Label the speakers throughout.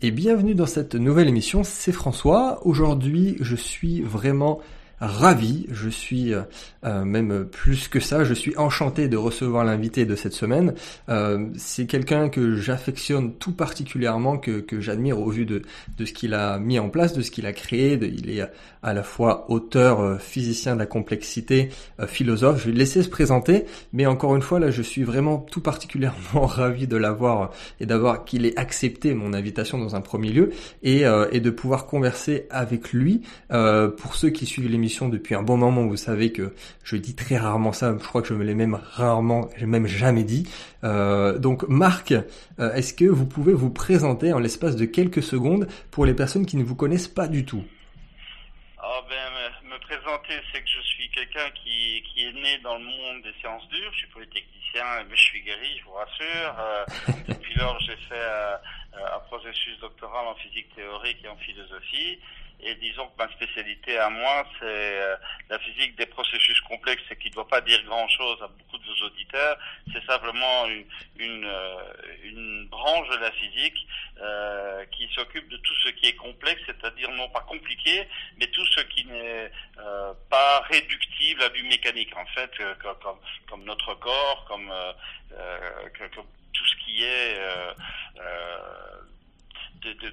Speaker 1: et bienvenue dans cette nouvelle émission, c'est François. Aujourd'hui, je suis vraiment ravi, je suis euh, euh, même plus que ça, je suis enchanté de recevoir l'invité de cette semaine. Euh, c'est quelqu'un que j'affectionne tout particulièrement, que, que j'admire au vu de, de ce qu'il a mis en place, de ce qu'il a créé. De, il est à la fois auteur, physicien de la complexité, philosophe. Je vais le laisser se présenter, mais encore une fois, là, je suis vraiment tout particulièrement ravi de l'avoir et d'avoir qu'il ait accepté mon invitation dans un premier lieu et, et de pouvoir converser avec lui. pour ceux qui suivent l'émission, depuis un bon moment. Vous savez que je dis très rarement ça. Je crois que je me l'ai même rarement, j'ai même jamais dit. Euh, donc Marc, euh, est-ce que vous pouvez vous présenter en l'espace de quelques secondes pour les personnes qui ne vous connaissent pas du tout?
Speaker 2: Oh ben, me, présenter, c'est que je suis quelqu'un qui, est né dans le monde des sciences dures. Je suis polytechnicien, mais je suis guéri, je vous rassure. Euh, depuis lors, j'ai fait un processus doctoral en physique théorique et en philosophie. Et disons que ma spécialité à moi, c'est euh, la physique des processus complexes et qui ne doit pas dire grand-chose à beaucoup de vos auditeurs. C'est simplement une, une, euh, une, branche de la physique euh, qui s'occupe de tout ce qui est complexe, c'est-à-dire non pas compliqué, mais tout ce qui n'est euh, pas réductible à du mécanique, en fait, comme, comme, notre corps, comme, comme, tout ce qui est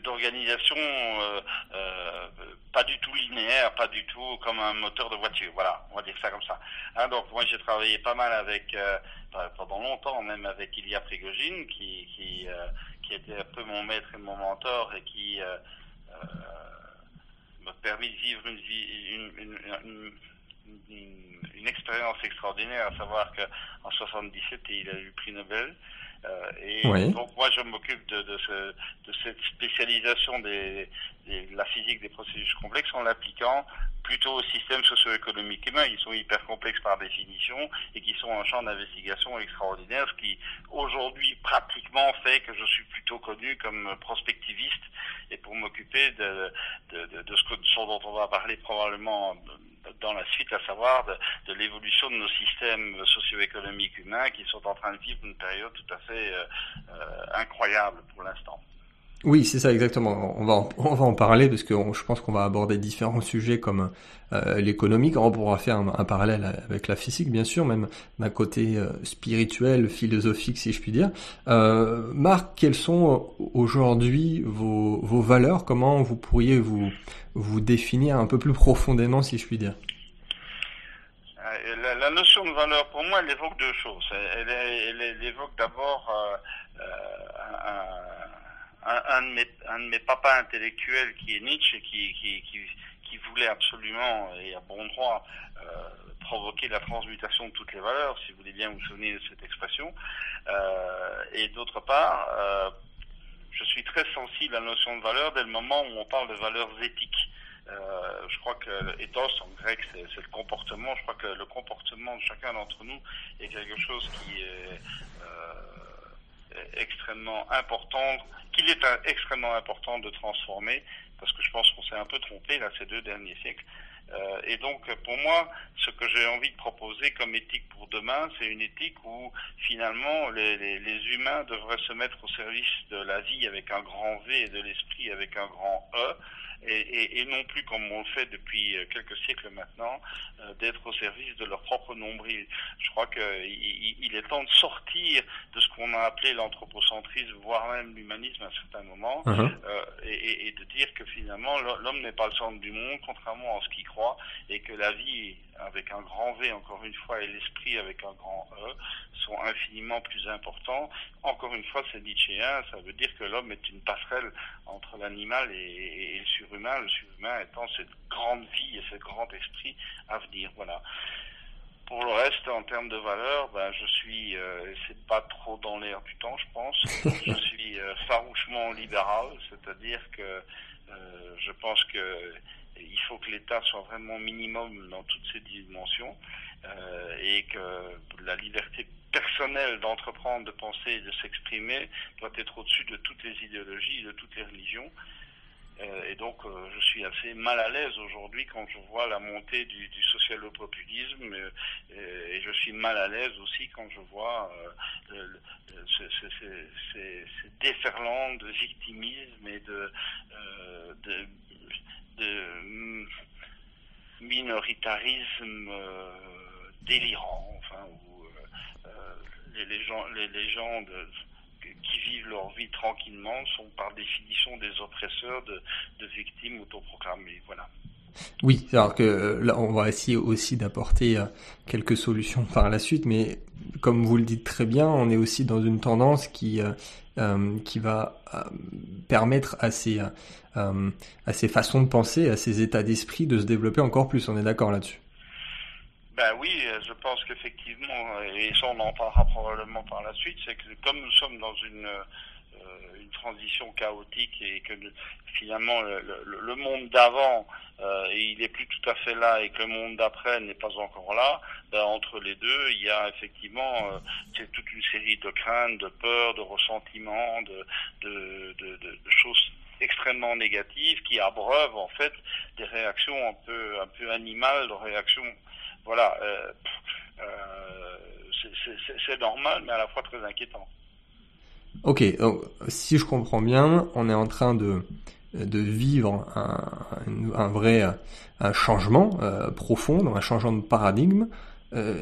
Speaker 2: d'organisation euh, euh, pas du tout linéaire, pas du tout comme un moteur de voiture. Voilà, on va dire ça comme ça. Hein, donc moi j'ai travaillé pas mal avec, euh, pendant longtemps même avec Ilya Prigogine, qui, qui, qui était un peu mon maître et mon mentor et qui m'a permis de vivre une, une, une, une, une expérience extraordinaire, à savoir qu'en 77 il a eu le prix Nobel. Euh, et donc moi je m'occupe de, de, ce, de, cette spécialisation des, de la physique des processus complexes en l'appliquant plutôt au système socio-économique humain. Ils sont hyper complexes par définition et qui sont un champ d'investigation extraordinaire, ce qui aujourd'hui pratiquement fait que je suis plutôt connu comme prospectiviste et pour m'occuper de, de, de, de, ce, que, ce dont on va parler probablement dans la suite, à savoir de, l'évolution de nos systèmes socio-économiques humains qui sont en train de vivre une période tout à fait euh, euh, incroyable pour l'instant.
Speaker 1: Oui, c'est ça exactement. On va en, on va en parler parce que je pense qu'on va aborder différents sujets comme euh, l'économique. On pourra faire un, parallèle avec la physique, bien sûr, même d'un côté euh, spirituel, philosophique, si je puis dire. Marc, quelles sont aujourd'hui vos, vos valeurs? Comment vous pourriez vous vous définir un peu plus profondément, si je puis dire
Speaker 2: euh, la, notion de valeur, pour moi, elle évoque deux choses. Elle, évoque d'abord euh, un un, de mes, un papas intellectuels qui est Nietzsche, qui, qui, voulait absolument, et à bon droit, euh, provoquer la transmutation de toutes les valeurs, si vous voulez bien vous souvenir de cette expression. Euh, et d'autre part, euh, je suis très sensible à la notion de valeur dès le moment où on parle de valeurs éthiques. Euh, je crois que ethos en grec c'est le comportement. Je crois que le comportement de chacun d'entre nous est quelque chose qui est euh, extrêmement important qu'il est extrêmement important de transformer, parce que je pense qu'on s'est un peu trompé là ces deux derniers siècles. Euh, et donc, pour moi, ce que j'ai envie de proposer comme éthique pour demain, c'est une éthique où finalement les, humains devraient se mettre au service de la vie avec un grand V et de l'esprit avec un grand E, et, et, et, non plus comme on le fait depuis euh, quelques siècles maintenant, euh, d'être au service de leur propre nombril. Je crois qu'il il est temps de sortir de ce qu'on a appelé l'anthropocentrisme, voire même l'humanisme à un certain moment, uh-huh. euh, et, et, de dire que finalement l'homme n'est pas le centre du monde, contrairement à ce qu'il croit, et que la vie avec un grand V encore une fois et l'esprit avec un grand E sont infiniment plus importants. Encore une fois, c'est Nietzschéen, ça veut dire que l'homme est une passerelle entre l'animal et, et, et, le surhumain, le surhumain étant cette grande vie et ce grand esprit à venir. Voilà. Pour le reste, en termes de valeur, ben, je suis, euh, c'est pas trop dans l'air du temps, je pense. je suis euh, farouchement libéral, c'est-à-dire que euh, je pense que il faut que l'État soit vraiment minimum dans toutes ces dimensions euh, et que la liberté personnelle d'entreprendre, de penser et de s'exprimer doit être au-dessus de toutes les idéologies et de toutes les religions. Euh, et donc, euh, je suis assez mal à l'aise aujourd'hui quand je vois la montée du, du social-populisme euh, et, je suis mal à l'aise aussi quand je vois ces, déferlants de victimisme et de, minoritarisme délirant, enfin, où les, les, qui vivent leur vie tranquillement sont par définition des oppresseurs de, de victimes autoproclamées. Voilà.
Speaker 1: Oui, alors que euh, là, on va essayer aussi d'apporter euh, quelques solutions par la suite, mais comme vous le dites très bien, on est aussi dans une tendance qui euh, qui va permettre à ces à ces façons de penser, à ces états d'esprit de se développer encore plus. On est d'accord là-dessus.
Speaker 2: Ben oui, je pense qu'effectivement, et ça on en parlera probablement par la suite, c'est que comme nous sommes dans une, euh, une transition chaotique et que finalement le, le, monde d'avant euh, il est plus tout à fait là et que le monde d'après n'est pas encore là, ben, entre les deux il y a effectivement euh, toute une série de craintes, de peurs, de ressentiments, de, de, de, de choses extrêmement négatives qui abreuvent en fait des réactions un peu un peu animales, de réactions voilà, euh, euh, c'est normal, mais à la fois très inquiétant.
Speaker 1: Ok, si je comprends bien, on est en train de, de vivre un, un vrai un changement euh, profond, un changement de paradigme.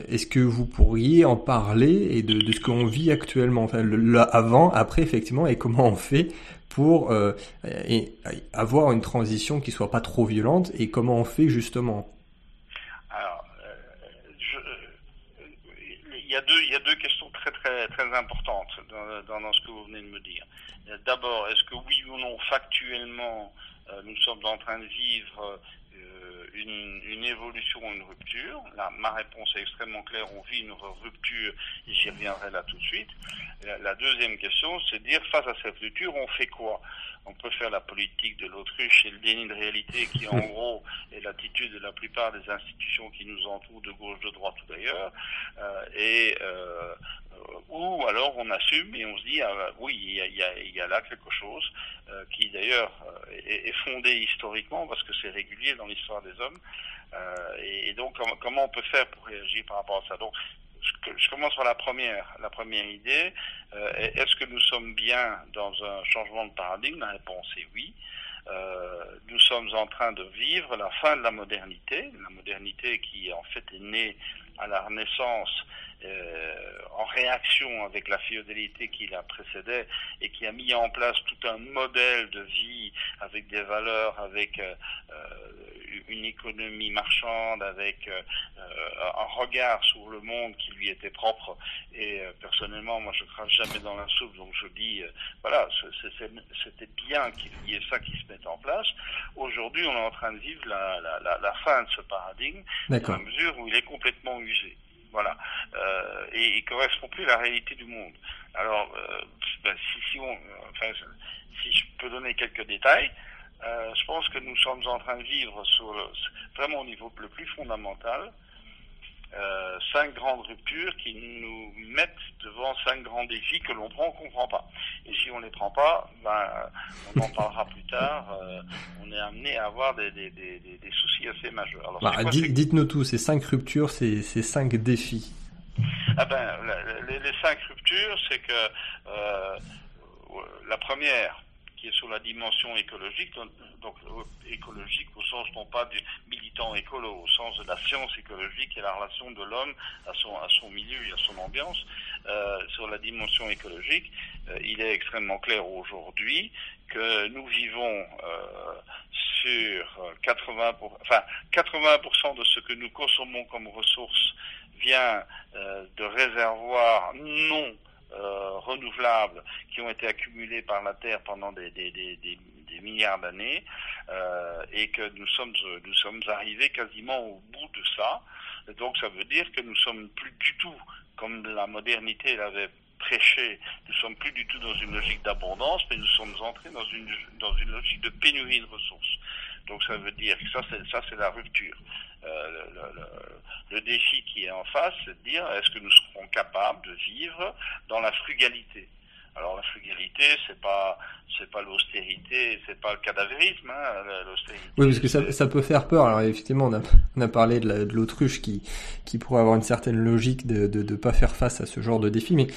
Speaker 1: Est-ce que vous pourriez en parler et de, de ce qu'on vit actuellement, enfin, le, avant, après effectivement, et comment on fait pour et, avoir une transition qui soit pas trop violente et comment on fait justement
Speaker 2: il y a deux questions très très importantes dans, ce que vous venez de me dire. D'abord, est-ce que oui ou non, factuellement, euh, nous sommes en train de vivre une, une, évolution, une rupture Là, ma réponse est extrêmement claire. On vit une rupture et j'y reviendrai là tout de suite. La, la deuxième question, c'est de dire face à cette rupture, on fait quoi? On peut faire la politique de l'autruche et le déni de réalité qui en gros est l'attitude de la plupart des institutions qui nous entourent de gauche, de droite ou d'ailleurs, euh, et euh, ou alors on assume et on se dit ah, oui il y a, là quelque chose euh, qui d'ailleurs euh, est, fondé historiquement parce que c'est régulier dans l'histoire des hommes euh, et, donc comment, on peut faire pour réagir par rapport à ça? Donc je commence par la première, la première idée. Euh, Est-ce que nous sommes bien dans un changement de paradigme? La réponse est oui. Euh, nous sommes en train de vivre la fin de la modernité, la modernité qui en fait est née à la Renaissance euh, en réaction avec la féodalité qui la précédait et qui a mis en place tout un modèle de vie avec des valeurs, avec euh, une économie marchande, avec euh, un regard sur le monde qui lui était propre. Et euh, personnellement, moi, je crache jamais dans la soupe, donc je dis, euh, voilà, c'était bien qu'il y ait ça qui se mette en place. Aujourd'hui, on est en train de vivre la, la, la, la fin de ce paradigme, dans la mesure où il est complètement usé. Voilà. Euh, et il correspond plus à la réalité du monde. Alors, euh, ben, si, si, on, enfin, si je peux donner quelques détails, euh, je pense que nous sommes en train de vivre sur le, vraiment au niveau le plus fondamental euh, cinq grandes ruptures qui nous mettent devant cinq grands défis que l'on prend ou qu'on ne prend pas. Et si on ne les prend pas, ben, on en parlera plus tard, euh, on est amené à avoir des, des, des, des soucis assez majeurs. Alors,
Speaker 1: bah, Dites-nous tout, ces cinq ruptures, ces, ces cinq défis.
Speaker 2: Ah ben, les, les cinq ruptures, c'est que euh, la première, qui est sur la dimension écologique, donc, euh, écologique au sens non pas du militant écolo, au sens de la science écologique et la relation de l'homme à son, à son milieu et à son ambiance. Euh, sur la dimension écologique, euh, il est extrêmement clair aujourd'hui que nous vivons sur 80 pour, enfin 80% de ce que nous consommons comme ressources vient de réservoirs non euh, renouvelables qui ont été accumulés par la Terre pendant des, milliards d'années euh, et que nous sommes nous sommes arrivés quasiment au bout de ça. Donc ça veut dire que nous sommes plus du tout comme la modernité l'avait prêché, nous sommes plus du tout dans une logique d'abondance, mais nous sommes entrés dans une dans une logique de pénurie de ressources. Donc ça veut dire que ça c'est ça c'est la rupture. Euh, le, défi qui est en face, c'est de dire est-ce que nous serons capables de vivre dans la frugalité? Alors la frugalité, c'est pas c'est pas l'austérité, c'est pas le cadavérisme, hein, l'austérité.
Speaker 1: Oui, parce que ça, ça peut faire peur. Alors effectivement, on a, on a parlé de l'autruche qui qui pourrait avoir une certaine logique de de, de pas faire face à ce genre de défi, mais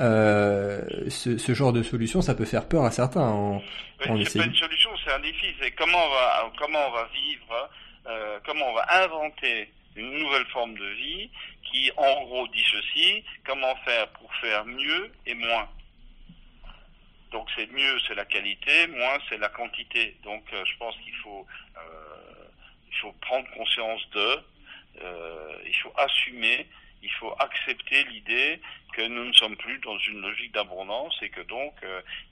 Speaker 1: euh, ce, ce genre de solution, ça peut faire peur à certains. En,
Speaker 2: oui, c'est pas une solution, c'est un défi. C'est comment on va comment on va vivre, euh, comment on va inventer une nouvelle forme de vie qui, en gros, dit ceci comment faire pour faire mieux et moins. Donc c'est mieux, c'est la qualité, moins c'est la quantité. Donc euh, je pense qu'il faut, euh, faut prendre conscience de, euh, il faut assumer, il faut accepter l'idée que nous ne sommes plus dans une logique d'abondance et que donc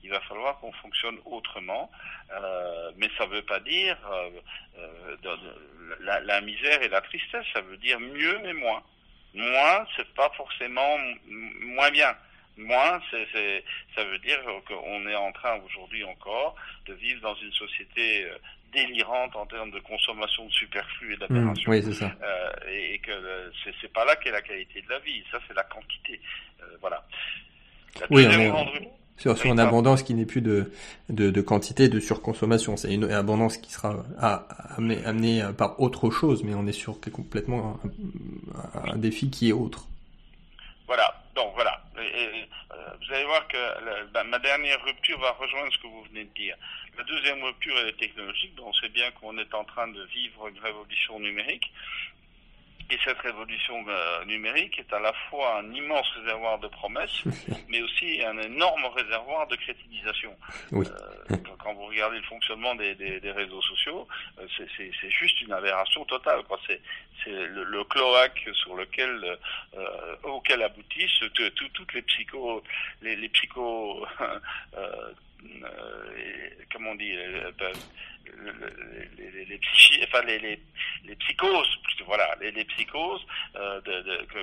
Speaker 2: il va falloir qu'on fonctionne autrement. mais ça ne veut pas dire la, la, misère et la tristesse, ça veut dire mieux mais moins. Moins, c'est pas forcément moins bien. Moins, c'est, ça veut dire qu'on est en train aujourd'hui encore de vivre dans une société euh, délirante en termes de consommation de superflu et d'aberration.
Speaker 1: oui, c'est ça.
Speaker 2: Euh, et, que c'est, c'est pas là qu'est la qualité de la vie. Ça, c'est la quantité. Euh, voilà.
Speaker 1: La oui, sur, sur une abondance qui n'est plus de, de, de, quantité, de surconsommation. C'est une abondance qui sera amenée, amenée par autre chose, mais on est sur complètement un, un défi qui est autre.
Speaker 2: Voilà. Donc voilà. Et, euh, vous allez voir que la, ma dernière rupture va rejoindre ce que vous venez de dire. La deuxième rupture est technologique. On sait bien qu'on est en train de vivre une révolution numérique. Et cette révolution euh, numérique est à la fois un immense réservoir de promesses, mais aussi un énorme réservoir de crétinisation.
Speaker 1: Oui.
Speaker 2: Euh, quand vous regardez le fonctionnement des, des, des réseaux sociaux, euh, c'est juste une aberration totale. C'est le, le, cloaque sur lequel euh, auquel aboutissent toutes les psychos, les, les psychos, comment on dit les, les, enfin les, les, les, psychoses, voilà, les, psychoses euh,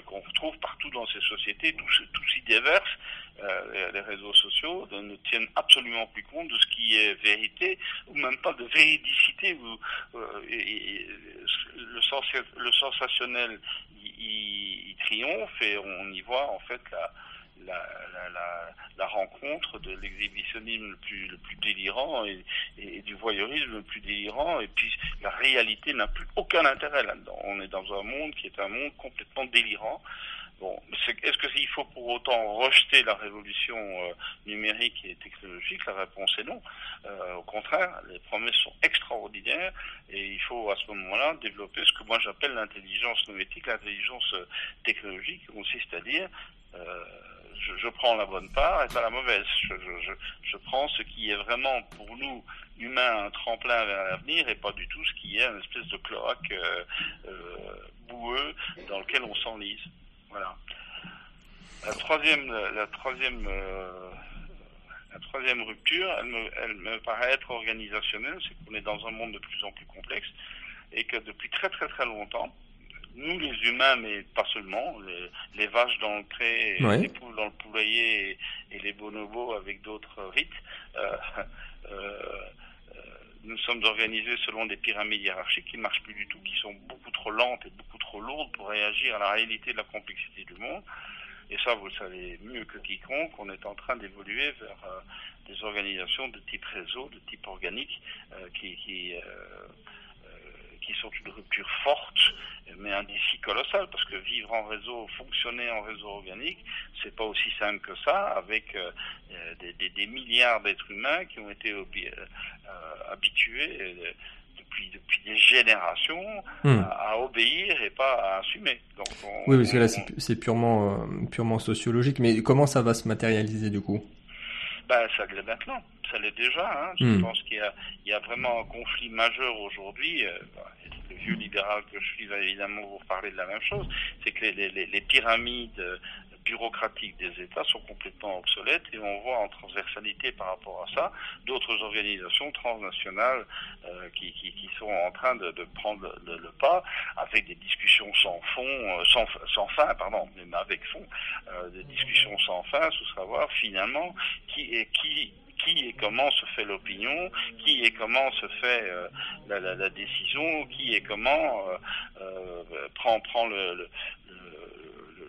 Speaker 2: qu'on retrouve partout dans ces sociétés, tous, tous y déversent. Euh, les réseaux sociaux ne tiennent absolument plus compte de ce qui est vérité, ou même pas de véridicité. Euh, le, sens, le sensationnel il, triomphe et on y voit en fait la, la, rencontre de l'exhibitionnisme le plus, délirant et, du voyeurisme le plus délirant. Et puis la réalité n'a plus aucun intérêt là-dedans. On est dans un monde qui est un monde complètement délirant. Bon, est-ce qu'il faut pour autant rejeter la révolution euh, numérique et technologique La réponse est non. Euh, au contraire, les promesses sont extraordinaires et il faut à ce moment-là développer ce que moi j'appelle l'intelligence noétique, l'intelligence euh, technologique, qui consiste à dire je, prends la bonne part et pas la mauvaise. Je, prends ce qui est vraiment pour nous humains un tremplin vers l'avenir et pas du tout ce qui est une espèce de cloaque euh, euh, boueux dans lequel on s'enlise. Voilà. La troisième, la troisième, euh, la troisième rupture, elle me paraît être organisationnelle, c'est qu'on est dans un monde de plus en plus complexe et que depuis très très très longtemps, nous les humains, mais pas seulement, les, les vaches dans le pré, les poules dans le poulailler et, et les bonobos avec d'autres rites, euh, euh, nous sommes organisés selon des pyramides hiérarchiques qui ne marchent plus du tout, qui sont beaucoup trop lentes et beaucoup trop lourdes pour réagir à la réalité de la complexité du monde. Et ça, vous le savez mieux que quiconque, on est en train d'évoluer vers euh, des organisations de type réseau, de type organique, euh, qui, qui, euh, qui sont une rupture forte, mais un défi colossal, parce que vivre en réseau, fonctionner en réseau organique, c'est pas aussi simple que ça, avec euh, des, des, des, milliards d'êtres humains qui ont été euh, habitués euh, depuis, depuis des générations hmm. à, à, obéir et pas à assumer.
Speaker 1: Donc on, oui, parce que là, c'est purement, purement sociologique, mais comment ça va se matérialiser du coup?
Speaker 2: Ben, ça l'est maintenant, ça l'est déjà. Hein. Je hmm. pense qu'il y y a vraiment un conflit majeur aujourd'hui. Euh, le vieux libéral que je suis va évidemment vous parler de la même chose. C'est que les, les, les pyramides bureaucratiques des États sont complètement obsolètes et on voit en transversalité par rapport à ça d'autres organisations transnationales euh, qui, qui, sont en train de, de prendre le, pas avec des discussions sans fond, euh, sans, sans fin, pardon, mais avec fond, euh, des discussions sans fin sous savoir finalement qui est qui qui et comment se fait l'opinion, qui et comment se fait la, la, décision, qui et comment prend, prend le,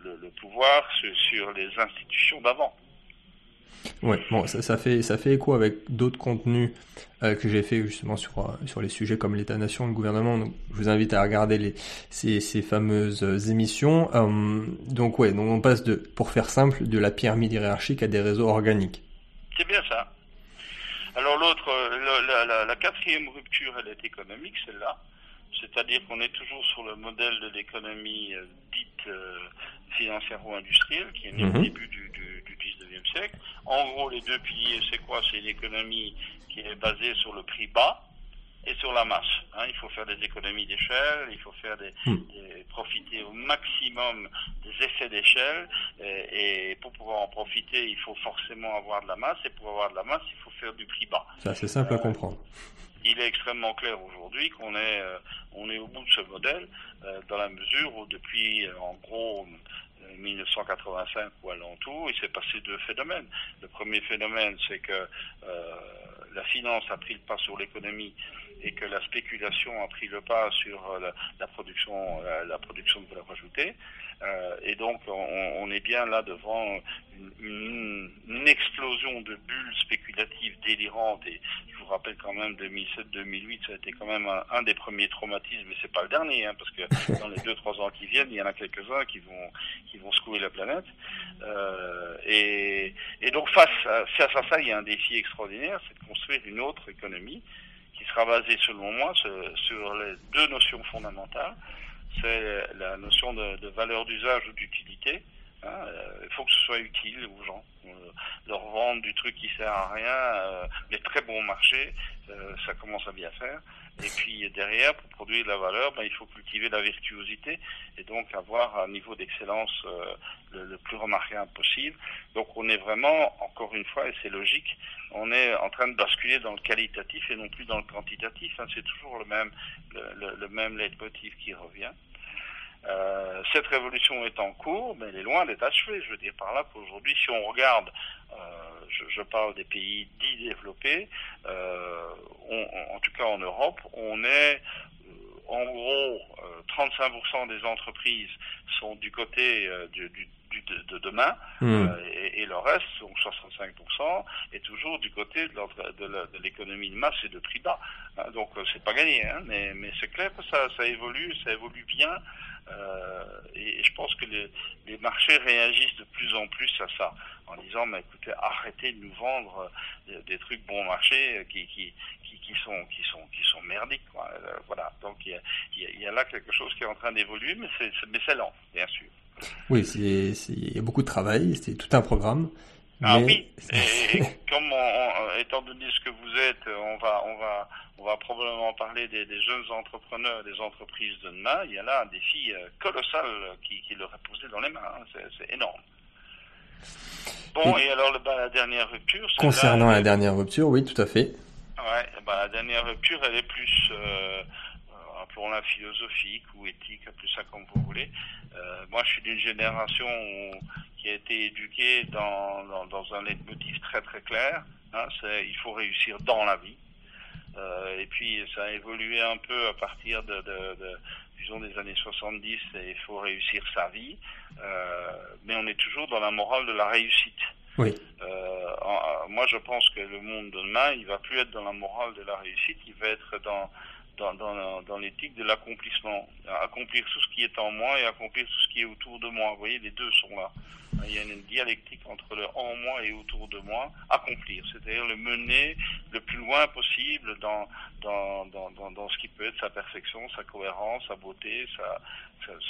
Speaker 2: le, le pouvoir sur, sur, les institutions d'avant.
Speaker 1: Ouais, bon, ça, ça, fait ça fait écho avec d'autres contenus euh, que j'ai fait justement sur euh, sur les sujets comme l'État-nation, le gouvernement. Donc, je vous invite à regarder les ces, ces fameuses euh, émissions. Euh, donc ouais, donc on passe de, pour faire simple, de la pyramide hiérarchique à des réseaux organiques.
Speaker 2: C'est bien ça. Alors l'autre, la, la, la, quatrième rupture, elle est économique, celle-là. C'est-à-dire qu'on est toujours sur le modèle de l'économie euh, dite euh, financière ou industrielle, qui est né -hmm. au début du, du, du 19e siècle. En gros, les deux piliers, c'est quoi? C'est une économie qui est basée sur le prix bas et sur la masse. Hein. Il faut faire des économies d'échelle, il faut faire des, mm. des, profiter au maximum des effets d'échelle, et, et, pour pouvoir en profiter, il faut forcément avoir de la masse, et pour avoir de la masse, il faut faire du prix bas.
Speaker 1: C'est assez simple euh, à comprendre
Speaker 2: il est extrêmement clair aujourd'hui qu'on est, euh, on est au bout de ce modèle, euh, dans la mesure où depuis, euh, en gros, 1985 ou alentour, il s'est passé deux phénomènes. Le premier phénomène, c'est que euh, la finance a pris le pas sur l'économie et que la spéculation a pris le pas sur la, la production, la, la, production de valeur ajoutée. Euh, et donc, on, est bien là devant une, explosion de bulles spéculatives délirantes. Et je vous rappelle quand même 2007-2008, ça a été quand même un, des premiers traumatismes, mais c'est pas le dernier, hein, parce que dans les deux trois ans qui viennent, il y en a quelques-uns qui vont qui vont secouer la planète. Euh, et, donc face à ça, il y a un défi extraordinaire, c'est de construire une autre économie qui sera basée, selon moi, sur, les deux notions fondamentales c'est la notion de, valeur d'usage ou d'utilité. Hein, il faut que ce soit utile aux gens. Euh, leur vendre du truc qui sert à rien, euh, les très bons marchés, euh, ça commence à bien faire. Et puis derrière, pour produire de la valeur, ben, il faut cultiver la virtuosité et donc avoir un niveau d'excellence euh, le, le, plus remarquable possible. Donc on est vraiment, encore une fois, et c'est logique, on est en train de basculer dans le qualitatif et non plus dans le quantitatif. Hein. C'est toujours le même, le, le même leitmotiv qui revient. Euh, cette révolution est en cours, mais elle est loin d'être achevée. Je veux dire par là qu'aujourd'hui, si on regarde, euh, je, je, parle des pays dits développés, euh, on, en tout cas en Europe, on est euh, en gros 35% des entreprises sont du côté du, du de, de, demain mmh. euh, et, et, le reste, donc 65%, est toujours du côté de l'économie de, de, masse et de prix bas. Hein, donc euh, c'est pas gagné, hein, mais, mais c'est clair que ça, ça évolue, ça évolue bien. Euh, et, et, je pense que les, les, marchés réagissent de plus en plus à ça, en disant, mais écoutez, arrêtez de nous vendre des, des trucs bon marché qui, qui, qui, qui, sont, qui, sont, qui sont merdiques. Quoi. Euh, voilà, donc il y a, y a, là quelque chose qui est en train d'évoluer, mais c'est lent, bien sûr.
Speaker 1: Oui, il y a beaucoup de travail, c'est tout un programme.
Speaker 2: Ah mais... oui, et, et comme on, on, étant donné ce que vous êtes, on va, on va, on va probablement parler des, des jeunes entrepreneurs, des entreprises de demain. Il y a là un défi euh, colossal qui, qui leur est posé dans les mains. Hein. C'est énorme. Bon, et, et alors le, bah, la dernière rupture.
Speaker 1: Concernant là, la dernière rupture, oui, tout à fait.
Speaker 2: Ouais, bah, la dernière rupture, elle est plus euh, appelons-la philosophique ou éthique, plus ça comme vous voulez. Euh, moi, je suis d'une génération qui a été éduquée dans, dans, dans un leitmotiv très très clair. Hein, c'est il faut réussir dans la vie. Euh, et puis ça a évolué un peu à partir de, de, de disons des années 70 et il faut réussir sa vie. Euh, mais on est toujours dans la morale de la réussite.
Speaker 1: Oui.
Speaker 2: Euh, en, moi, je pense que le monde de demain, il va plus être dans la morale de la réussite, il va être dans dans, dans, l'éthique de l'accomplissement. Accomplir tout ce qui est en moi et accomplir tout ce qui est autour de moi. Vous voyez, les deux sont là. Il y a une dialectique entre le en moi et autour de moi. Accomplir, c'est-à-dire le mener le plus loin possible dans, dans, dans, dans, ce qui peut être sa perfection, sa cohérence, sa beauté, sa,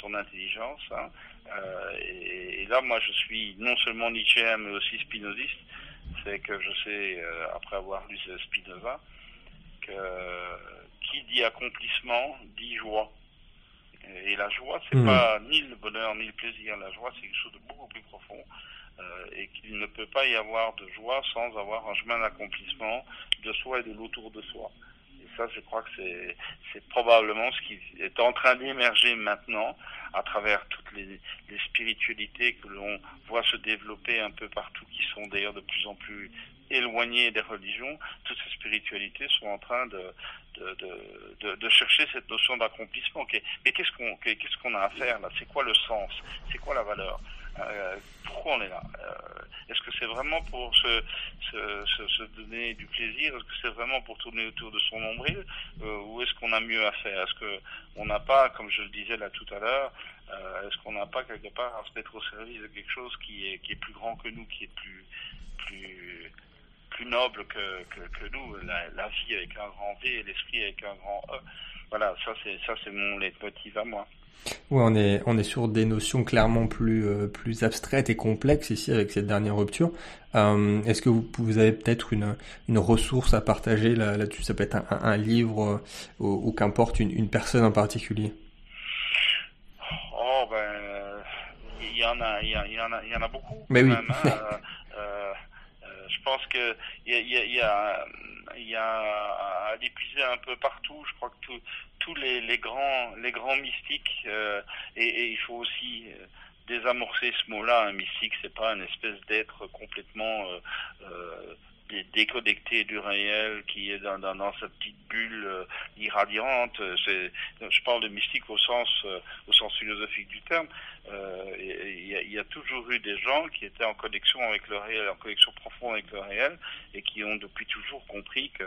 Speaker 2: son intelligence. Hein. Euh, et, là, moi, je suis non seulement Nietzschean, mais aussi spinoziste. C'est que je sais, euh, après avoir lu Spinoza, que qui dit accomplissement dit joie. Et la joie, c'est mmh. pas ni le bonheur ni le plaisir. La joie, c'est quelque chose de beaucoup plus profond. Euh, et qu'il ne peut pas y avoir de joie sans avoir un chemin d'accomplissement de soi et de l'autour de soi. Et ça, je crois que c'est, probablement ce qui est en train d'émerger maintenant à travers toutes les, les spiritualités que l'on voit se développer un peu partout, qui sont d'ailleurs de plus en plus éloignées des religions. Toutes ces spiritualités sont en train de, de, de, chercher cette notion d'accomplissement. Mais qu'est-ce qu'on qu'est-ce qu'on a à faire là? C'est quoi le sens? C'est quoi la valeur? Pourquoi on est là? Est-ce que c'est vraiment pour se, se, donner du plaisir? Est-ce que c'est vraiment pour tourner autour de son nombril? Ou est-ce qu'on a mieux à faire? Est-ce que on n'a pas, comme je le disais là tout à l'heure, est-ce qu'on n'a pas quelque part à se mettre au service de quelque chose qui est, qui est plus grand que nous, qui est plus, plus, plus noble que, que, que nous, la, la, vie avec un grand V et l'esprit avec un grand E. Voilà, ça c'est ça c'est mon leitmotiv à moi.
Speaker 1: Oui, on est on est sur des notions clairement plus euh, plus abstraites et complexes ici avec cette dernière rupture. Euh, Est-ce que vous, vous avez peut-être une une ressource à partager là là-dessus? Ça peut être un, un livre euh, ou, ou qu'importe une, une personne en particulier.
Speaker 2: Oh ben il y en a il y, y, en a il y en a beaucoup.
Speaker 1: Mais oui.
Speaker 2: Même, hein. je pense que il y a, y, a, y a à l'épuiser un peu partout. Je crois que tous les, grands les grands mystiques euh, et, il faut aussi désamorcer ce mot-là. Un mystique, c'est pas une espèce d'être complètement euh, euh, déconnecté du réel, qui est dans, sa petite bulle euh, irradiante. C'est, je parle de mystique au sens, euh, philosophique du terme. Euh, il y, a toujours eu des gens qui étaient en connexion avec le réel, en connexion profonde avec le réel, et qui ont depuis toujours compris que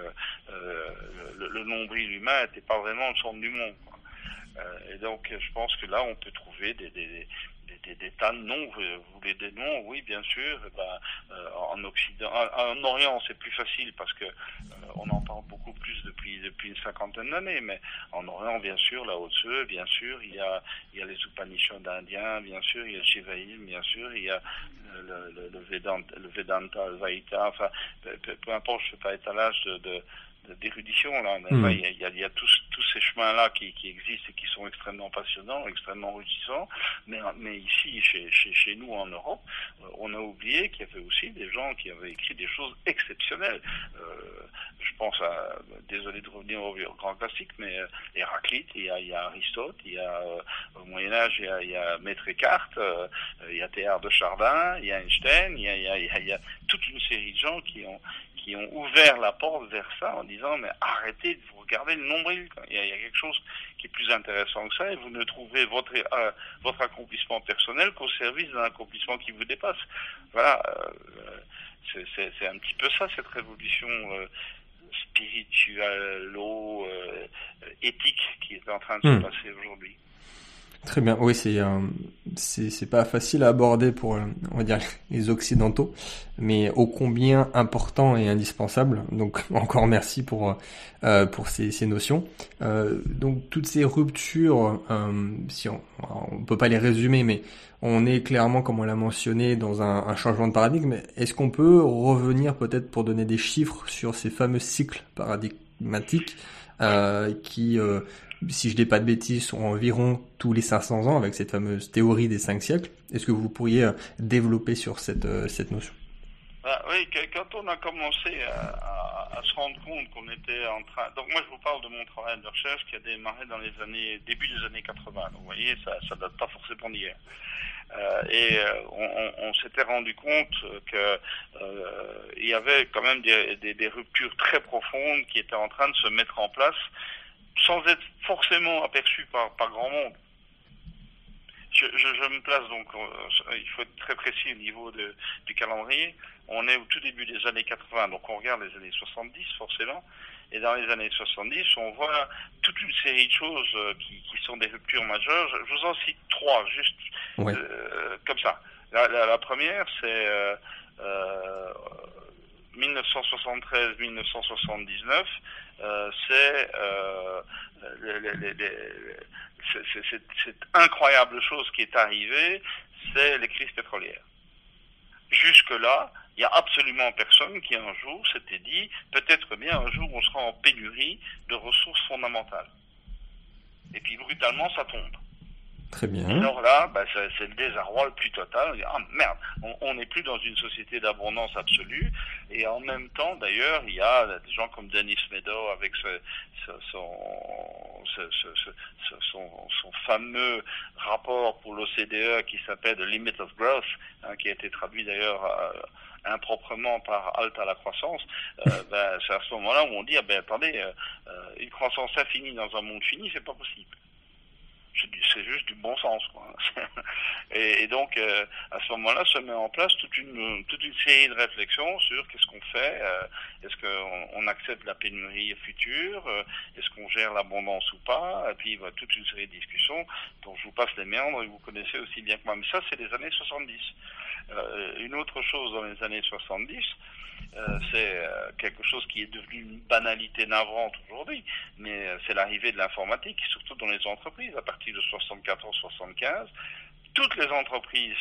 Speaker 2: euh, le, nombril humain n'était pas vraiment le centre du monde. Et donc, je pense que là, on peut trouver des, tas de noms, vous, voulez des noms Oui, bien sûr. Eh ben, euh, en Occident, en, Orient, c'est plus facile parce que euh, on en parle beaucoup plus depuis depuis une cinquantaine d'années. Mais en Orient, bien sûr, la Haute-Seu, bien sûr, il y a il y a les Upanishads indiens, bien sûr, il y a le Shivaïsme, bien sûr, il y a le, le, le, Vedanta, le Vedanta, le Vaita, enfin, peu, peu, importe, pas étalage de, de d'érudition là. Mmh. il, y a, il y a tous, tous ces chemins-là qui, qui existent et qui sont extrêmement passionnants, extrêmement enrichissants. Mais, mais ici, chez, chez, chez nous en Europe, euh, on a oublié qu'il y avait aussi des gens qui avaient écrit des choses exceptionnelles. Euh, je pense à, désolé de revenir au, au grand classique, mais euh, Héraclite, il y a, il y a Aristote, il y a euh, au Moyen Âge, il y a, il y a Maître Eckhart, euh, il y a Théard de Chardin, il y a Einstein, il y a, il y a toute une série de gens qui ont qui ont ouvert la porte vers ça en disant mais arrêtez de vous regarder le nombril. Il y, a, il y a quelque chose qui est plus intéressant que ça et vous ne trouvez votre euh, votre accomplissement personnel qu'au service d'un accomplissement qui vous dépasse. Voilà, euh, c'est un petit peu ça cette révolution. Euh, euh, éthique qui est en train de mmh. se passer aujourd'hui.
Speaker 1: Très bien. Oui, c'est euh, c'est pas facile à aborder pour euh, on va dire les occidentaux, mais ô combien important et indispensable. Donc encore merci pour euh, pour ces, ces notions. Donc toutes ces ruptures, si on on peut pas les résumer, mais on est clairement, comme on l'a mentionné, dans un, changement de paradigme. Est-ce qu'on peut revenir peut-être pour donner des chiffres sur ces fameux cycles paradigmatiques qui si je dis pas de bêtises, sont environ tous les 500 ans avec cette fameuse théorie des cinq siècles. Est-ce que vous pourriez euh, développer sur cette, euh, cette notion?
Speaker 2: Ah, Oui, quand on a commencé à, se rendre compte qu'on était en train... Donc moi je vous parle de mon travail de recherche qui a démarré dans les années début des années 80. Donc vous voyez, ça ça date pas forcément d'hier. Euh, et on, s'était rendu compte que euh, il y avait quand même des ruptures très profondes qui étaient en train de se mettre en place sans être forcément aperçu par, par grand monde. Je, je, je me place donc, euh, il faut être très précis au niveau de, du calendrier. On est au tout début des années 80, donc on regarde les années 70 forcément. Et dans les années 70, on voit toute une série de choses euh, qui, qui, sont des ruptures majeures. Je, je vous en cite trois, juste euh, comme ça. La, la, la première, c'est 1973-1979 euh, c'est euh, cette incroyable chose qui est arrivée, c'est les crises pétrolières. Jusque-là, il n'y a absolument personne qui un jour s'était dit, peut-être bien un jour on sera en pénurie de ressources fondamentales. Et puis brutalement, ça tombe.
Speaker 1: Très bien.
Speaker 2: Alors là, bah, c'est le désarroi le plus total. Ah merde, on n'est plus dans une société d'abondance absolue. Et en même temps, d'ailleurs, il y a des gens comme Denis Meadow avec ce, ce, son, ce, son, son, fameux rapport pour l'OCDE qui s'appelle The Limit of Growth, hein, qui a été traduit d'ailleurs euh, improprement par halte à la croissance, euh, ben, c'est à ce moment-là où on dit, ah ben attendez, euh, une croissance infinie dans un monde fini, c'est pas possible. C'est juste du bon sens. Quoi. et, donc, euh, à ce moment-là, se met en place toute une, série de réflexions sur qu'est-ce qu'on fait, euh, est-ce qu'on on accepte la pénurie future, euh, est-ce qu'on gère l'abondance ou pas, et puis toute une série de discussions dont je vous passe les méandres et vous connaissez aussi bien que moi. Mais ça, c'est les années 70. une autre chose dans les années 70, euh, c'est quelque chose qui est devenu une banalité navrante aujourd'hui, mais c'est l'arrivée de l'informatique, surtout dans les entreprises, à partir de 74-75. Toutes les entreprises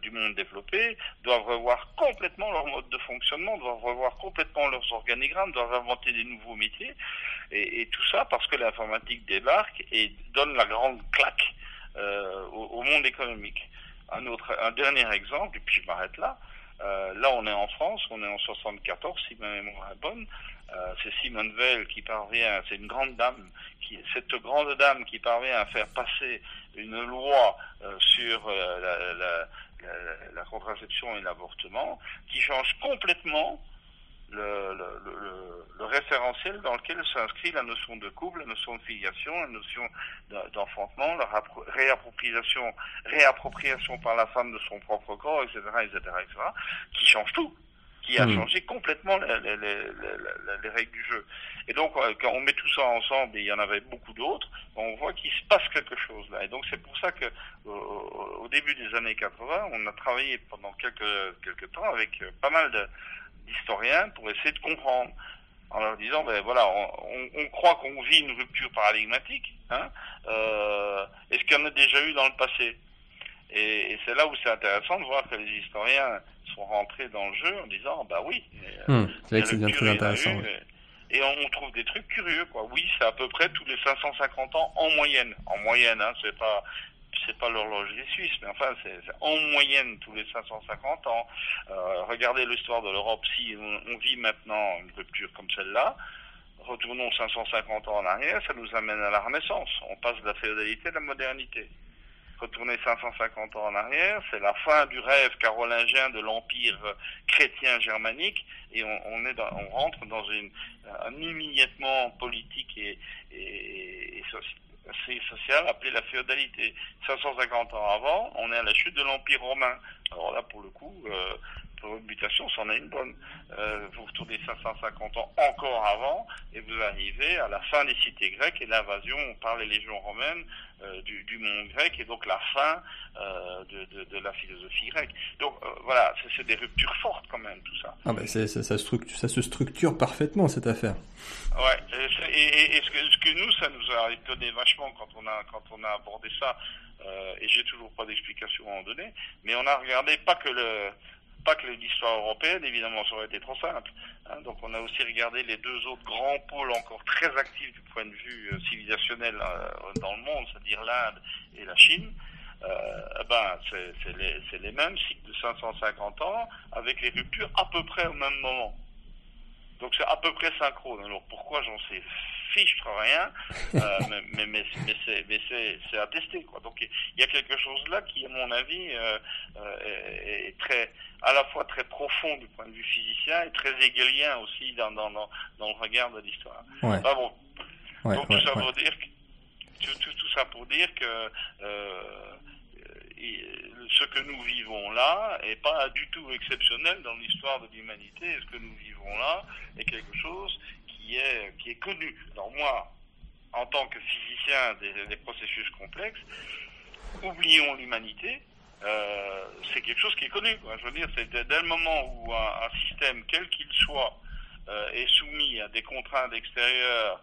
Speaker 2: du monde développé doivent revoir complètement leur mode de fonctionnement, doivent revoir complètement leurs organigrammes, doivent inventer des nouveaux métiers, et, tout ça parce que l'informatique débarque et donne la grande claque au, au, monde économique. Un autre, un dernier exemple, et puis je m'arrête là. Euh, là, on est en France, on est en 74, si ma mémoire est bonne. Euh, c'est Simone Veil qui parvient, c'est une grande dame, qui, cette grande dame qui parvient à faire passer une loi euh, sur la, la, contraception et l'avortement, qui change complètement le, référentiel dans lequel s'inscrit la notion de couple, la notion de filiation, la notion d'enfantement, la réappropriation, réappropriation par la femme de son propre corps, etc., etc., etc., qui change tout, qui a hmm. changé complètement les, les, les, les, règles du jeu. Et donc, euh, quand on met tout ça ensemble, et il y en avait beaucoup d'autres, on voit qu'il se passe quelque chose là. Et donc, c'est pour ça que au début des années 80, on a travaillé pendant quelques quelques temps avec euh, pas mal d'historiens pour essayer de comprendre en leur disant ben voilà on, on, croit qu'on vit une rupture paradigmatique hein euh, est-ce qu'il y en a déjà eu dans le passé? Et, et c'est là où c'est intéressant de voir que les historiens sont rentrés dans le jeu en disant bah oui
Speaker 1: hum, c'est bien très intéressant
Speaker 2: et on, trouve des trucs curieux quoi oui c'est à peu près tous les 550 ans en moyenne en moyenne hein c'est pas c'est pas l'horlogerie suisse, mais enfin, c'est en moyenne tous les 550 ans. Euh, regardez l'histoire de l'Europe. Si on, vit maintenant une rupture comme celle-là, retournons 550 ans en arrière, ça nous amène à la Renaissance. On passe de la féodalité à la modernité. Retourner 550 ans en arrière, c'est la fin du rêve carolingien de l'empire chrétien germanique, et on, rentre dans une, un immédiatement politique et, social appelée la féodalité. 550 ans avant, on est à la chute de l'Empire romain. Alors là, pour le coup, euh, pour une mutation, c'en est une bonne. Euh, vous retournez 550 ans encore avant, et vous arrivez à la fin des cités grecques et l'invasion par les légions romaines euh, du, du, monde grec, et donc la fin euh, de, de, de, la philosophie grecque. Donc euh, voilà, c'est des ruptures fortes quand même, tout ça.
Speaker 1: Ah ben ça, ça, structure, ça se structure parfaitement, cette affaire.
Speaker 2: Ouais, et, et, ce, que, ce, que, nous, ça nous a étonné vachement quand on a, quand on a abordé ça, euh, et j'ai toujours pas d'explication à en donner, mais on a regardé pas que le pas que l'histoire européenne, évidemment, ça aurait été trop simple. Hein. donc on a aussi regardé les deux autres grands pôles encore très actifs du point de vue euh, civilisationnel euh, dans le monde, c'est-à-dire l'Inde et la Chine. Euh, eh ben, c'est les, les, mêmes cycles de 550 ans avec les ruptures à peu près au même moment. Donc c'est à peu près synchrone. Alors pourquoi j'en sais fiche rien, euh, mais, mais, mais, mais c'est attesté. Quoi. Donc il y a quelque chose là qui, à mon avis, euh, euh, est, très, à la fois très profond du point de vue physicien et très hegelien aussi dans, dans, dans, dans le regard de l'histoire.
Speaker 1: Ouais.
Speaker 2: Bah bon. Donc tout ça pour dire que, tout, tout, tout, ça pour dire que euh, ce que nous vivons là est pas du tout exceptionnel dans l'histoire de l'humanité. Ce que nous vivons là est quelque chose qui est, qui est connu. Alors moi, en tant que physicien des, processus complexes, oublions l'humanité, euh, c'est quelque chose qui est connu. Je veux dire, c'est dès le moment où un, système, quel qu'il soit, euh, est soumis à des contraintes extérieures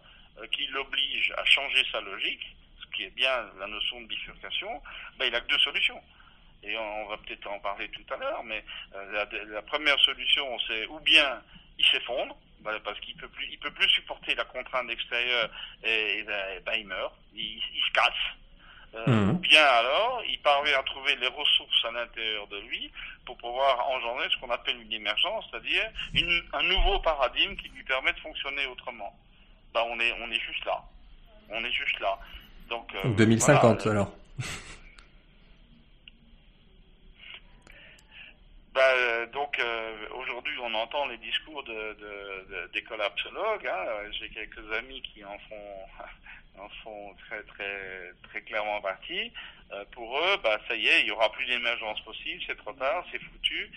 Speaker 2: qui l'obligent à changer sa logique, qui est bien la notion de bifurcation, ben, il a que deux solutions. Et on, on va peut-être en parler tout à l'heure, mais euh, la, la, première solution, c'est ou bien il s'effondre, ben, parce qu'il peut plus, il peut plus supporter la contrainte extérieure et, et, ben, ben, il meurt, il, il se casse. Euh, mmh. Ou bien alors, il parvient à trouver les ressources à l'intérieur de lui pour pouvoir engendrer ce qu'on appelle une émergence, c'est-à-dire un nouveau paradigme qui lui permet de fonctionner autrement. Ben, on est, on est juste là. On est juste là. Donc,
Speaker 1: euh, 2050 voilà. alors.
Speaker 2: bah, donc aujourd'hui on entend les discours de, de, des collapsologues. Hein. J'ai quelques amis qui en font en font très très très clairement partie. pour eux, bah ça y est, il y aura plus d'émergence possible, c'est trop tard, c'est foutu,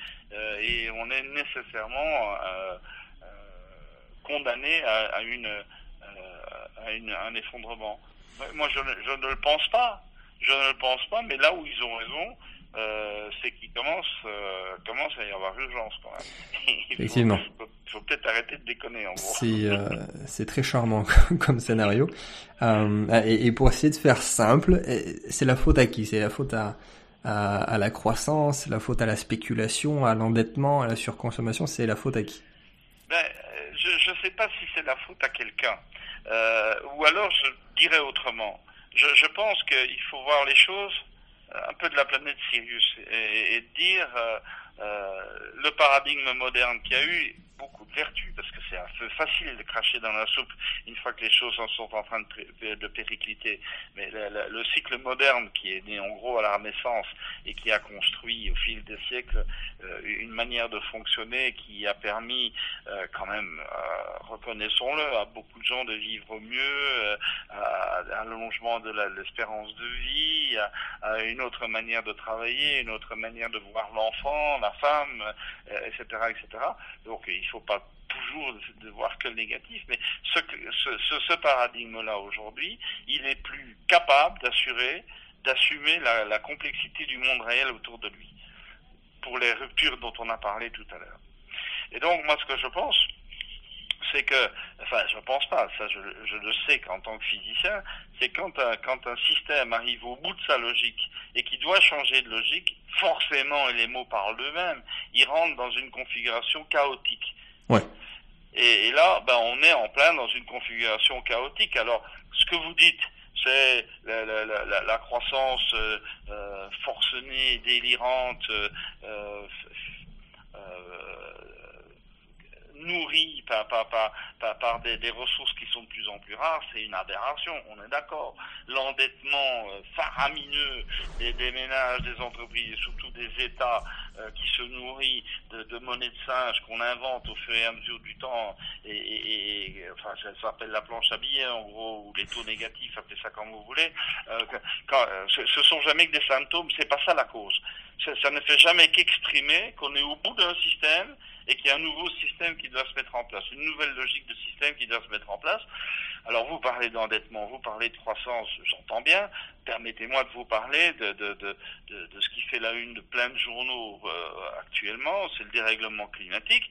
Speaker 2: et on est nécessairement condamné à, une, à une, un effondrement. Moi, je, je ne le pense pas. Je ne le pense pas, mais là où ils ont raison, euh, c'est qu'il commence, euh, commence à y avoir urgence quand même.
Speaker 1: Effectivement.
Speaker 2: Il faut, peut-être arrêter de déconner en gros.
Speaker 1: C'est euh, c'est très charmant comme scénario. Et, et, pour essayer de faire simple, c'est la faute à qui? C'est la faute à, à, à, la croissance, la faute à la spéculation, à l'endettement, à la surconsommation. C'est la faute à qui?
Speaker 2: Ben, Je ne sais pas si c'est la faute à quelqu'un. Euh, ou alors je dirais autrement. Je, je pense qu'il faut voir les choses euh, un peu de la planète Sirius et, et dire euh, euh, le paradigme moderne qu'il y a eu beaucoup de vertus parce que c'est un peu facile de cracher dans la soupe une fois que les choses en sont en train de, de péricliter. Mais le, le, cycle moderne qui est né en gros à la Renaissance et qui a construit au fil des siècles euh, une manière de fonctionner qui a permis quand même, reconnaissons-le, à beaucoup de gens de vivre mieux, euh, à, à l'allongement de l'espérance de vie, à, une autre manière de travailler, une autre manière de voir l'enfant, la femme, etc., etc. Donc il faut pas toujours voir que le négatif, mais ce paradigme-là aujourd'hui, il est plus capable d'assurer, d'assumer la, la, complexité du monde réel autour de lui, pour les ruptures dont on a parlé tout à l'heure. Et donc, moi, ce que je pense, c'est que, enfin, je pense pas, ça je, je le sais qu'en tant que physicien, c'est quand un, quand un système arrive au bout de sa logique et qui doit changer de logique, forcément, et les mots parlent d'eux-mêmes, il rentre dans une configuration chaotique.
Speaker 1: Ouais.
Speaker 2: Et, et, là, ben, on est en plein dans une configuration chaotique. Alors, ce que vous dites, c'est la, la, la, la, croissance euh, euh, forcenée, délirante, euh, euh, nourrie par, par, par, par des, ressources qui sont de plus en plus rares, c'est une aberration, on est d'accord. L'endettement euh, faramineux des, des, ménages, des entreprises et surtout des États euh, qui se nourrit de, de monnaie de singe qu'on invente au fur et à mesure du temps, et, enfin ça s'appelle la planche à billets en gros, ou les taux négatifs, appelez ça comme vous voulez, euh, ce, ce sont jamais que des symptômes, c'est pas ça la cause. Ça ne fait jamais qu'exprimer qu'on est au bout d'un système et qu'il y a un nouveau système qui doit se mettre en place, une nouvelle logique de système qui doit se mettre en place. Alors vous parlez d'endettement, vous parlez de croissance, j'entends bien. Permettez-moi de vous parler de, de, de, de, ce qui fait la une de plein de journaux euh, actuellement, c'est le dérèglement climatique.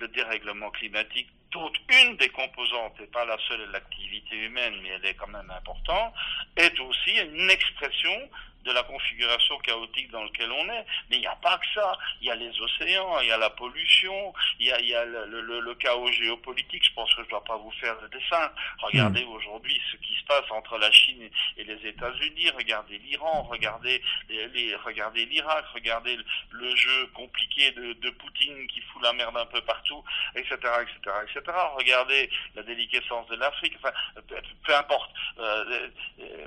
Speaker 2: Le dérèglement climatique dont une des composantes, et pas la seule l'activité humaine, mais elle est quand même importante, est aussi une expression de la configuration chaotique dans laquelle on est. Mais il n'y a pas que ça. Il y a les océans, il y a la pollution, il y a, y a le, le, le, chaos géopolitique. Je pense que je ne dois pas vous faire le dessin. Regardez mmh. aujourd'hui ce qui se passe entre la Chine et les États-Unis. Regardez l'Iran, regardez les, les regardez l'Irak, regardez le, le, jeu compliqué de, de, Poutine qui fout la merde un peu partout, etc., etc., etc. Regardez la déliquescence de l'Afrique. Enfin, peu, peu importe. Euh,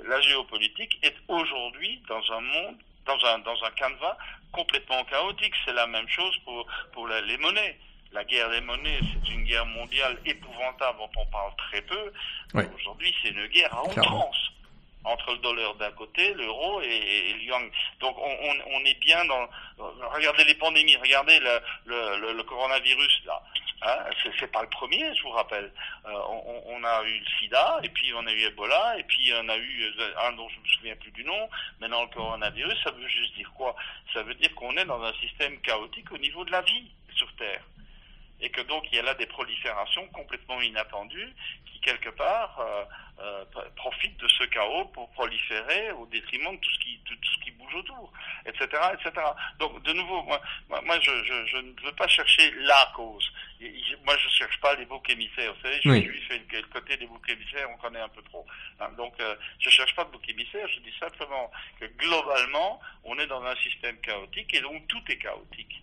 Speaker 2: la géopolitique est aujourd'hui dans un monde, dans un, dans un canevas complètement chaotique. C'est la même chose pour, pour la, les monnaies. La guerre des monnaies, c'est une guerre mondiale épouvantable dont on parle très peu.
Speaker 1: Oui.
Speaker 2: Aujourd'hui, c'est une guerre à outrance entre le dollar d'un côté, l'euro et, le yuan. Donc on, est bien dans. Regardez les pandémies, regardez le, coronavirus là. Hein, c'est pas le premier, je vous rappelle. Euh, on, on, a eu le SIDA, et puis on a eu Ebola, et puis on a eu un dont je me souviens plus du nom. Maintenant le coronavirus, ça veut juste dire quoi? Ça veut dire qu'on est dans un système chaotique au niveau de la vie sur Terre et que donc il y a là des proliférations complètement inattendues qui quelque part euh, euh, profitent de ce chaos pour proliférer au détriment de tout ce qui, tout ce qui bouge autour, etc., etc. Donc de nouveau, moi, moi je, je, je ne veux pas chercher la cause. Et, moi je cherche pas les boucs émissaires. Vous savez, je oui. suis fait le côté des boucs émissaires, on connaît un peu trop. Hein, donc euh, je cherche pas de boucs émissaires, je dis simplement que globalement on est dans un système chaotique et donc tout est chaotique.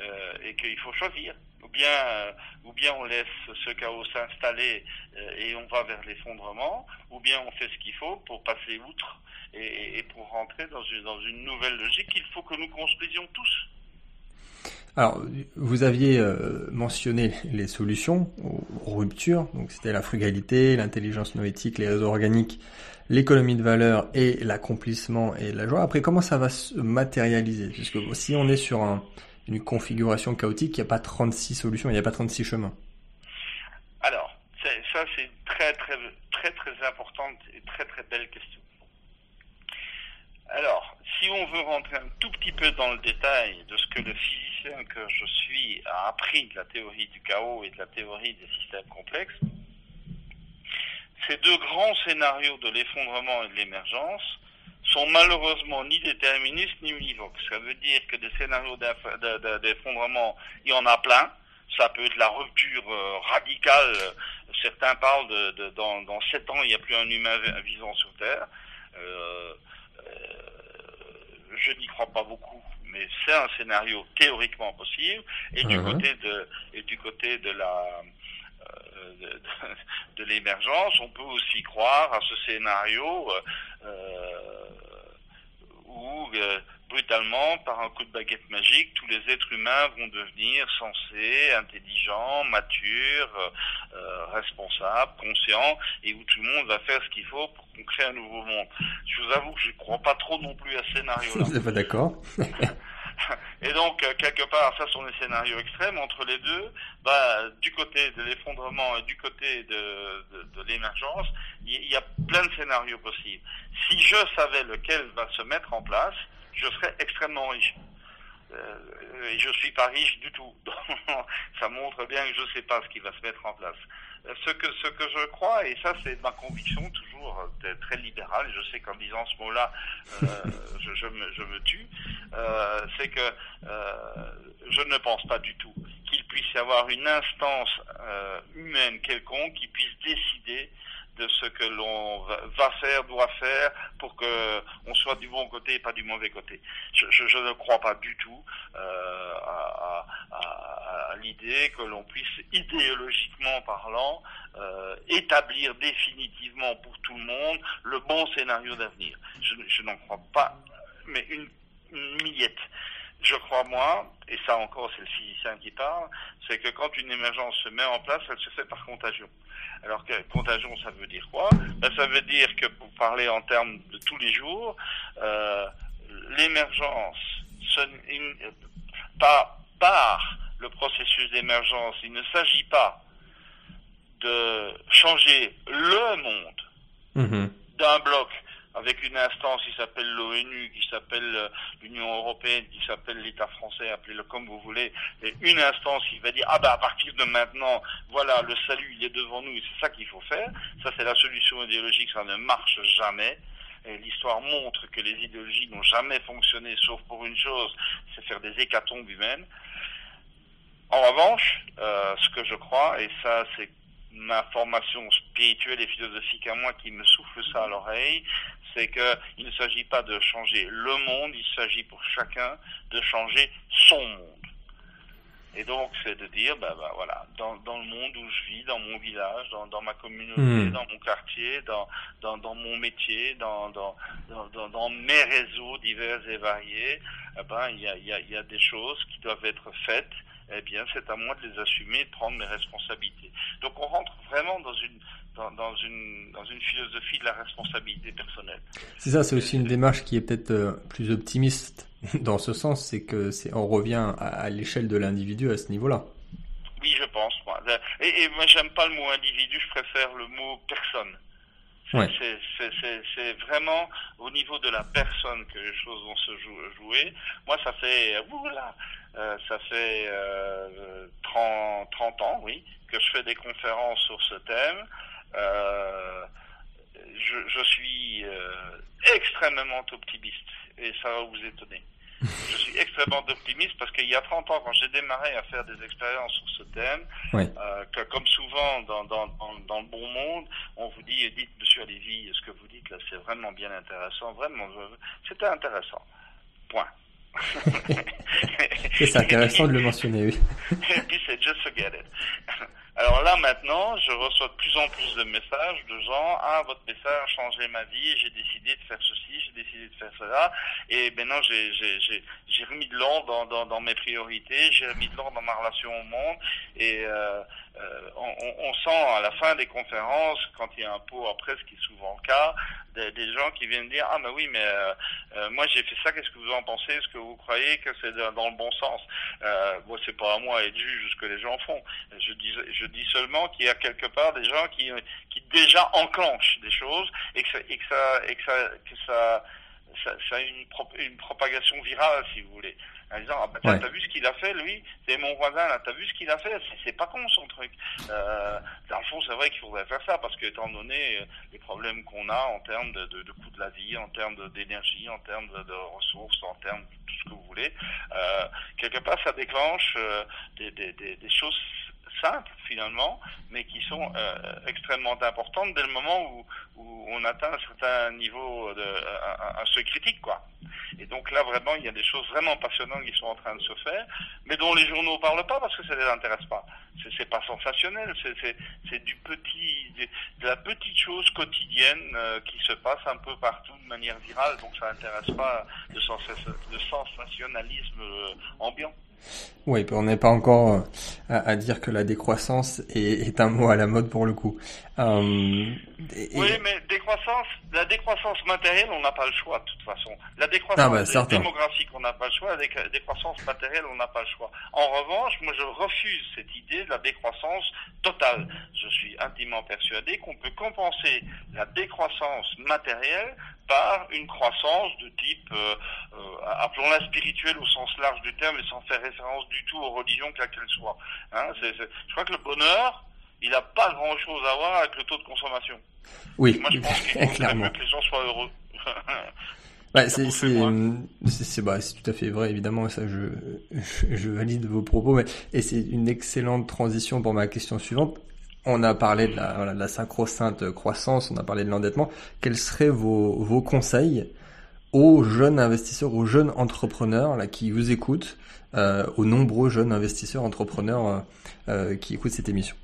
Speaker 2: Euh, et qu'il faut choisir. Ou bien, euh, ou bien on laisse ce chaos s'installer euh, et on va vers l'effondrement, ou bien on fait ce qu'il faut pour passer outre et, pour rentrer dans une, nouvelle logique qu'il faut que nous construisions tous.
Speaker 1: Alors, vous aviez euh, mentionné les solutions aux ruptures, donc c'était la frugalité, l'intelligence noétique, les réseaux organiques, l'économie de valeur et l'accomplissement et la joie. Après, comment ça va se matérialiser? Parce que si on est sur une configuration chaotique, il n'y a pas 36 solutions, il n'y a pas 36 chemins.
Speaker 2: Alors, ça c'est très très très très importante et très très belle question. Alors, si on veut rentrer un tout petit peu dans le détail de ce que le physicien que je suis a appris de la théorie du chaos et de la théorie des systèmes complexes, ces deux grands scénarios de l'effondrement et de l'émergence sont malheureusement ni déterministes ni univoques. Ça veut dire que des scénarios d'effondrement, il y en a plein. Ça peut être la rupture euh, radicale. Certains parlent de, dans, dans sept ans, il n'y a plus un humain vivant sur Terre. Euh, je n'y crois pas beaucoup, mais c'est un scénario théoriquement possible. Et du uh-huh. côté de et du côté de la euh, de, l'émergence, on peut aussi croire à ce scénario euh, où euh, brutalement, par un coup de baguette magique, tous les êtres humains vont devenir sensés, intelligents, matures, euh, responsables, conscients, et où tout le monde va faire ce qu'il faut pour qu'on crée un nouveau monde. Je vous avoue que je ne crois pas trop non plus à ce scénario-là.
Speaker 1: Vous n'êtes pas d'accord
Speaker 2: Et donc, euh, quelque part, ça sont des scénarios extrêmes. Entre les deux, bah, du côté de l'effondrement et du côté de, de, de l'émergence, il y, a plein de scénarios possibles. Si je savais lequel va se mettre en place, je serais extrêmement riche. Euh, et je suis pas riche du tout. ça montre bien que je ne sais pas ce qui va se mettre en place. Euh, ce que ce que je crois, et ça c'est ma conviction toujours euh, très libérale, je sais qu'en disant ce mot-là, euh, je, je, me, je me tue, euh, c'est que euh, je ne pense pas du tout qu'il puisse y avoir une instance humaine quelconque qui puisse décider de ce que l'on va faire, doit faire, pour que on soit du bon côté et pas du mauvais côté. Je, ne crois pas du tout euh, à, l'idée que l'on puisse idéologiquement parlant euh, établir définitivement pour tout le monde le bon scénario d'avenir. Je, n'en crois pas, mais une, une. Je crois, moi, et ça encore c'est le physicien qui parle, c'est que quand une émergence se met en place, elle se fait par contagion. Alors que contagion, ça veut dire quoi? Ben, Ça veut dire que pour parler en termes de tous les jours, euh, l'émergence pas par le processus d'émergence, il ne s'agit pas de changer le monde mmh. d'un bloc avec une instance qui s'appelle l'ONU, qui s'appelle euh, l'Union européenne, qui s'appelle l'État français, appelez-le comme vous voulez, et une instance qui va dire ah ben à partir de maintenant, voilà, le salut il est devant nous, et c'est ça qu'il faut faire. Ça c'est la solution idéologique, ça ne marche jamais. L'histoire montre que les idéologies n'ont jamais fonctionné, sauf pour une chose, c'est faire des hécatombes humaines. En revanche, euh, ce que je crois, et ça c'est ma formation spirituelle et philosophique à moi qui me souffle ça à l'oreille, c'est qu'il ne s'agit pas de changer le monde, il s'agit pour chacun de changer son monde. Et donc, c'est de dire, ben, ben voilà, dans, dans, le monde où je vis, dans mon village, dans, dans ma communauté, mmh. dans mon quartier, dans, dans, dans mon métier, dans, dans, dans, dans, mes réseaux divers et variés, eh ben, il y a, y, a, y a des choses qui doivent être faites. Eh bien, c'est à moi de les assumer, de prendre mes responsabilités. Donc, on rentre vraiment dans une, dans, une, dans une philosophie de la responsabilité personnelle.
Speaker 1: C'est ça, c'est aussi une démarche qui est peut-être euh, plus optimiste dans ce sens, c'est que c'est on revient à, l'échelle de l'individu à ce niveau-là.
Speaker 2: Oui, je pense. Moi. Et, et moi, j'aime pas le mot individu, je préfère le mot personne. Ouais. C'est vraiment au niveau de la personne que les choses vont se jouer. Moi, ça fait, oula, euh, ça fait euh, 30, 30 ans, oui, que je fais des conférences sur ce thème. Euh, je, je, suis euh, extrêmement optimiste et ça va vous étonner. Je suis extrêmement optimiste parce qu'il y a 30 ans, quand j'ai démarré à faire des expériences sur ce thème, euh, que comme souvent dans, dans, dans, dans, le bon monde, on vous dit, dites Monsieur Lévy, ce que vous dites là, c'est vraiment bien intéressant, vraiment, c'était intéressant. Point.
Speaker 1: c'est intéressant de le mentionner, oui.
Speaker 2: et puis c'est just forget it. Alors là maintenant, je reçois de plus en plus de messages de gens ah votre message a changé ma vie, j'ai décidé de faire ceci, j'ai décidé de faire cela, et maintenant j'ai j'ai j'ai remis de l'ordre dans, dans, dans mes priorités, j'ai remis de l'ordre dans ma relation au monde, et euh, euh, on, on, sent à la fin des conférences, quand il y a un pot après, ce qui est souvent le cas, des, gens qui viennent dire ah mais oui mais euh, euh moi j'ai fait ça, qu'est-ce que vous en pensez, est-ce que vous croyez que c'est dans le bon sens? Euh, Moi c'est pas à moi d'être juge ce que les gens font. Je dis je dis seulement qu'il y a quelque part des gens qui qui déjà enclenchent des choses et que ça et que ça et que ça que ça, ça, ça a une propagation virale si vous voulez en disant ah bah, t'as vu ce qu'il a fait lui? C'est mon voisin là t'as vu ce qu'il a fait? C'est pas con son truc. Euh, dans le fond c'est vrai qu'il faudrait faire ça parce que étant donné euh, les problèmes qu'on a en termes de, de, de coût de la vie en termes d'énergie en termes de, de, ressources en termes de tout ce que vous voulez euh, quelque part ça déclenche euh, des, des, des, des choses simples finalement, mais qui sont euh, extrêmement importantes dès le moment où, où on atteint un certain niveau de un, un seuil critique quoi. Et donc là vraiment il y a des choses vraiment passionnantes qui sont en train de se faire, mais dont les journaux parlent pas parce que ça les intéresse pas. C'est pas sensationnel, c'est du petit de, la petite chose quotidienne euh, qui se passe un peu partout de manière virale, donc ça intéresse pas le sensationnalisme euh, ambiant.
Speaker 1: Oui, on n'est pas encore euh, à, à, dire que la décroissance est, est, un mot à la mode pour le coup.
Speaker 2: Euh, et... Oui, mais décroissance, la décroissance matérielle, on n'a pas le choix de toute façon. La décroissance ah bah, démographique, on n'a pas le choix. La décroissance matérielle, on n'a pas le choix. En revanche, moi, je refuse cette idée de la décroissance totale. Je suis intimement persuadé qu'on peut compenser la décroissance matérielle par une croissance de type, euh, euh, appelons-la spirituelle au sens large du terme, et sans faire référence du tout aux religions quelles qu'elles soient. Hein. Je crois que le bonheur, il n'a pas grand-chose à voir avec le taux de consommation.
Speaker 1: Oui,
Speaker 2: Moi, je pense qu'il mieux que les gens soient heureux.
Speaker 1: Bah, c'est c'est bah, tout à fait vrai évidemment ça je, je, je valide vos propos mais et c'est une excellente transition pour ma question suivante on a parlé de la, la sacro-sainte croissance, on a parlé de l'endettement. Quels seraient vos, vos conseils aux jeunes investisseurs, aux jeunes entrepreneurs là, qui vous écoutent, euh, aux nombreux jeunes investisseurs, entrepreneurs euh, euh, qui écoutent cette émission?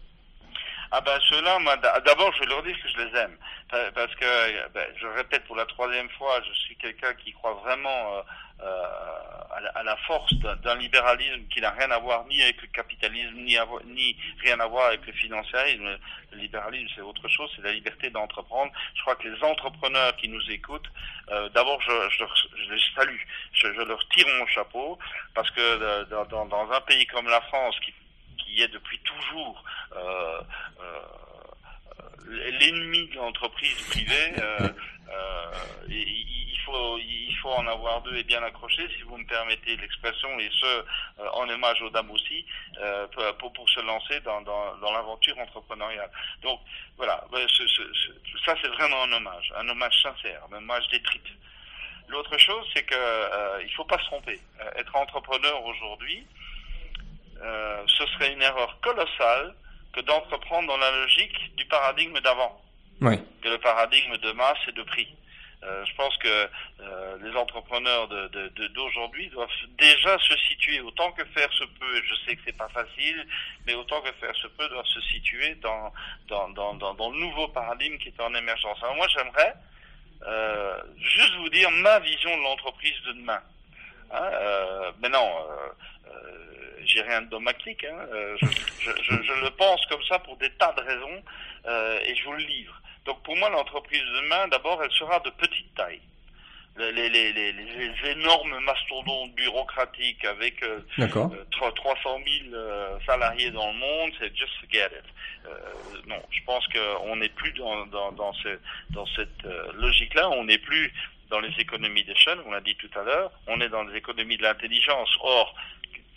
Speaker 2: Ah ben ceux-là, d'abord, je leur dis que je les aime, parce que, ben, je répète pour la troisième fois, je suis quelqu'un qui croit vraiment euh, euh, à, la, force d'un libéralisme qui n'a rien à voir ni avec le capitalisme, ni, rien à voir avec le financiarisme. Le libéralisme, c'est autre chose, c'est la liberté d'entreprendre. Je crois que les entrepreneurs qui nous écoutent, euh, d'abord, je, les salue, je, je, leur tire mon chapeau, parce que euh, dans, dans un pays comme la France, qui qui est depuis toujours euh, euh, l'ennemi de l'entreprise privée. Euh, il faut il faut en avoir deux et bien accrochés, si vous me permettez l'expression, et ce en hommage aux dames aussi, pour, pour se lancer dans, dans, dans l'aventure entrepreneuriale. Donc voilà, ce, ce, ce, ça c'est vraiment un hommage, un hommage sincère, un hommage des tripes. L'autre chose, c'est que euh, il faut pas se tromper. Euh, être entrepreneur aujourd'hui, euh, ce serait une erreur colossale que d'entreprendre dans la logique du paradigme d'avant.
Speaker 1: Oui.
Speaker 2: Que le paradigme de masse et de prix. Euh, je pense que euh, les entrepreneurs d'aujourd'hui de, de, doivent déjà se situer autant que faire se peut. Je sais que c'est pas facile, mais autant que faire se peut, doivent se situer dans dans, dans, dans, dans le nouveau paradigme qui est en émergence. Alors moi, j'aimerais euh, juste vous dire ma vision de l'entreprise de demain. Hein, euh, mais non, euh, j'ai rien de dogmatique. Hein. Euh, je, je, je, je, le pense comme ça pour des tas de raisons euh, et je vous le livre. Donc pour moi, l'entreprise de demain, d'abord, elle sera de petite taille. Les, les, les, les énormes mastodontes bureaucratiques avec euh, 300 000 salariés dans le monde, c'est just forget it. Euh, non, je pense qu'on n'est plus dans, dans, dans, ce, dans cette euh, logique-là, on n'est plus dans les économies d'échelle, on l'a dit tout à l'heure, on est dans les économies de l'intelligence. Or,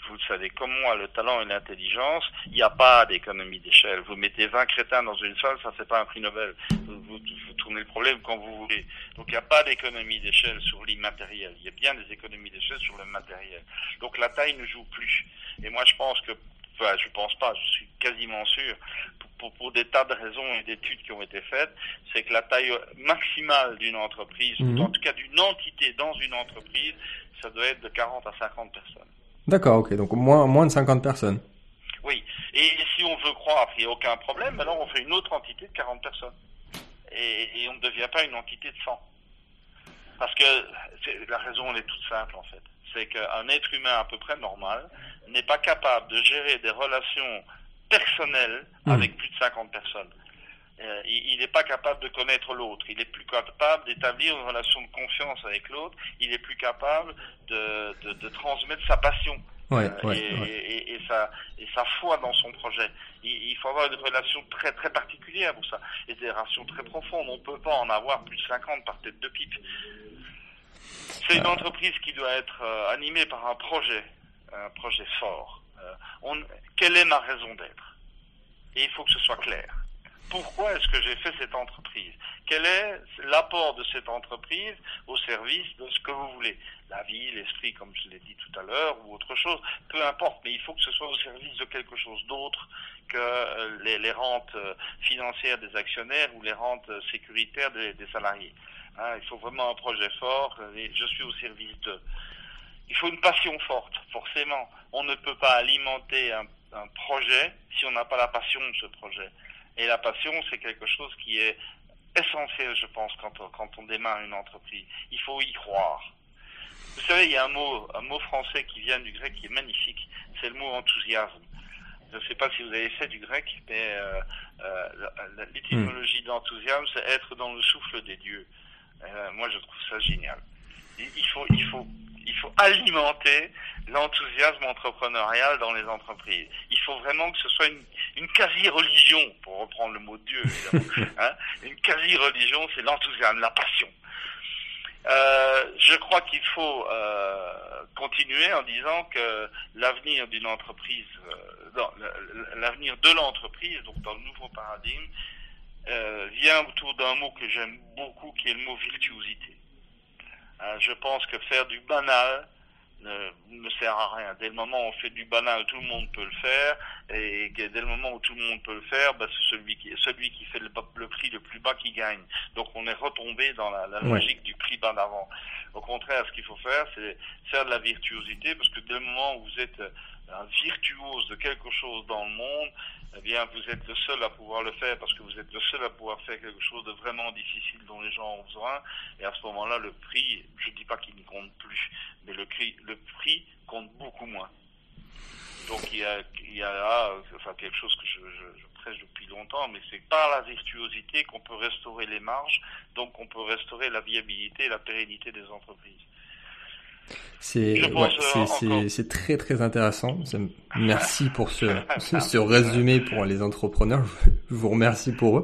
Speaker 2: vous le savez comme moi, le talent et l'intelligence, il n'y a pas d'économie d'échelle. Vous mettez 20 crétins dans une salle, ça c'est pas un prix Nobel. Vous, vous, tournez le problème quand vous voulez. Donc il n'y a pas d'économie d'échelle sur l'immatériel. Il y a bien des économies d'échelle sur le matériel. Donc la taille ne joue plus. Et moi je pense que, enfin je pense pas, je suis quasiment sûr, pour, pour, pour des tas de raisons et d'études qui ont été faites, c'est que la taille maximale d'une entreprise, mmh. ou en tout cas d'une entité dans une entreprise, ça doit être de 40 à 50 personnes.
Speaker 1: D'accord, ok. Donc moins, moins de 50 personnes.
Speaker 2: Oui. Et, si on veut croire qu'il n'y a aucun problème, alors on fait une autre entité de 40 personnes. Et, et on ne devient pas une entité de 100. Parce que la raison, elle est toute simple, en fait. C'est qu'un être humain à peu près normal n'est pas capable de gérer des relations personnelles hmm. avec plus de 50 personnes. Euh, il n'est pas capable de connaître l'autre. Il est plus capable d'établir une relation de confiance avec l'autre. Il est plus capable de, de, de transmettre sa passion.
Speaker 1: Ouais,
Speaker 2: euh, et, et, sa, et sa foi dans son projet. Il, il, faut avoir une relation très très particulière pour ça. Et des relations très profondes. On ne peut pas en avoir plus de 50 par tête de pipe. C'est une euh. entreprise qui doit être animée par un projet, un projet fort. On, quelle est ma raison d'être? Et il faut que ce soit clair. Pourquoi est-ce que j'ai fait cette entreprise? Quel est l'apport de cette entreprise au service de ce que vous voulez? La vie, l'esprit, comme je l'ai dit tout à l'heure, ou autre chose, peu importe, mais il faut que ce soit au service de quelque chose d'autre que euh, les, rentes euh, financières des actionnaires ou les rentes euh, sécuritaires des, salariés. Hein, il faut vraiment un projet fort, et je suis au service de... Il faut une passion forte, forcément. On ne peut pas alimenter un projet si on n'a pas la passion de ce projet. Et la passion, c'est quelque chose qui est essentiel, je pense, quand on, quand on démarre une entreprise. Il faut y croire. Vous savez, il y a un mot, un mot français qui vient du grec qui est magnifique. C'est le mot enthousiasme. Je ne sais pas si vous avez fait du grec, mais euh, euh, l'étymologie d'enthousiasme, c'est être dans le souffle des dieux. Euh, moi, je trouve ça génial. Il faut, il faut il faut alimenter l'enthousiasme entrepreneurial dans les entreprises. Il faut vraiment que ce soit une, quasi-religion, pour reprendre le mot de Dieu, hein. une quasi-religion, c'est l'enthousiasme, la passion. Euh, je crois qu'il faut euh, continuer en disant que l'avenir d'une entreprise, euh, l'avenir de l'entreprise, donc dans le nouveau paradigme, vient autour d'un mot que j'aime beaucoup, qui est le mot virtuosité. Euh, je pense que faire du banal ne, ne, sert à rien. Dès le moment où on fait du banal, tout le monde peut le faire, et dès le moment où tout le monde peut le faire, bah, c'est celui qui, celui qui fait le, le, prix le plus bas qui gagne. Donc on est retombé dans la, la logique du prix bas d'avant. Au contraire, ce qu'il faut faire, c'est faire de la virtuosité, parce que dès le moment où vous êtes virtuose de quelque chose dans le monde, eh bien, vous êtes le seul à pouvoir le faire parce que vous êtes le seul à pouvoir faire quelque chose de vraiment difficile dont les gens ont besoin. Et à ce moment-là, le prix, je ne dis pas qu'il ne compte plus, mais le prix, le prix compte beaucoup moins. Donc il y a, quelque chose que je, je, je prêche depuis longtemps, mais c'est par la virtuosité qu'on peut restaurer les marges, donc on peut restaurer la viabilité et la pérennité des entreprises.
Speaker 1: C'est ouais, c'est très très intéressant. Merci pour ce, ce, résumé pour les entrepreneurs. Je vous remercie pour eux.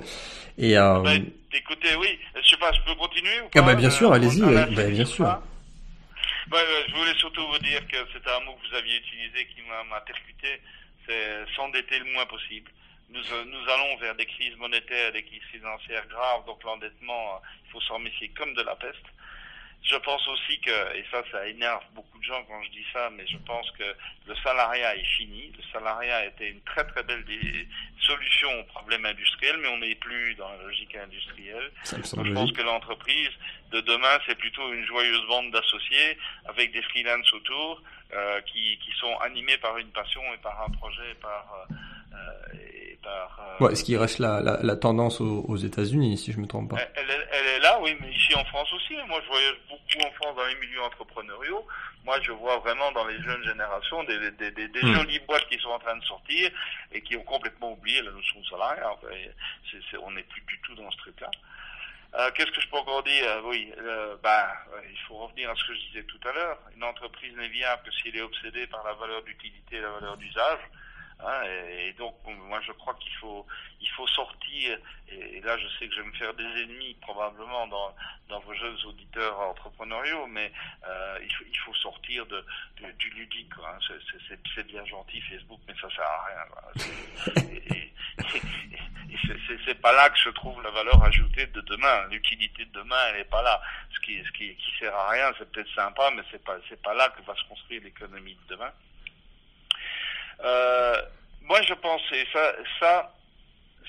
Speaker 2: Et euh... bah, écoutez, oui, je sais pas, je peux continuer ou
Speaker 1: pas ah bah bien sûr, euh, allez-y, bah, bien sûr.
Speaker 2: Bah, je voulais surtout vous dire que c'est un mot que vous aviez utilisé qui m'a percuté, c'est s'endetter le moins possible. Nous, euh, nous allons vers des crises monétaires, des crises financières graves, donc l'endettement, euh, il faut s'en méfier comme de la peste. Je pense aussi que, et ça, ça énerve beaucoup de gens quand je dis ça, mais je pense que le salariat est fini. Le salariat a été une très très belle solution au problème industriel, mais on n'est plus dans la logique industrielle. je pense que l'entreprise de demain, c'est plutôt une joyeuse bande d'associés avec des freelances autour euh, qui, qui sont animés par une passion et par un projet, par euh,
Speaker 1: euh, ouais, est-ce qu'il reste la, la, la tendance aux, aux États-Unis, si je me trompe pas
Speaker 2: elle, elle, oui, mais ici en France aussi. Moi, je voyage beaucoup en France dans les milieux entrepreneuriaux. Moi, je vois vraiment dans les jeunes générations des, des, des, des hmm. jolies boîtes qui sont en train de sortir et qui ont complètement oublié la notion de salariat. on n'est plus du tout dans ce truc-là. Euh, Qu'est-ce que je peux encore dire? Oui, euh, bah, il faut revenir à ce que je disais tout à l'heure. Une entreprise n'est viable que si elle est obsédée par la valeur d'utilité et la valeur d'usage. Hein, et, donc, moi, je crois qu'il faut, il faut sortir. Et, là, je sais que je vais me faire des ennemis probablement dans, dans vos jeunes auditeurs entrepreneuriaux, mais euh, il, faut, il faut sortir de, du ludique. Hein. C'est bien gentil Facebook, mais ça sert à rien. Et, c'est pas là que se trouve la valeur ajoutée de demain. L'utilité de demain, elle n'est pas là. Ce qui, ce qui, qui sert à rien, c'est peut-être sympa, mais c'est pas, c'est pas là que va se construire l'économie de demain. Euh, moi, je pense, et ça, ça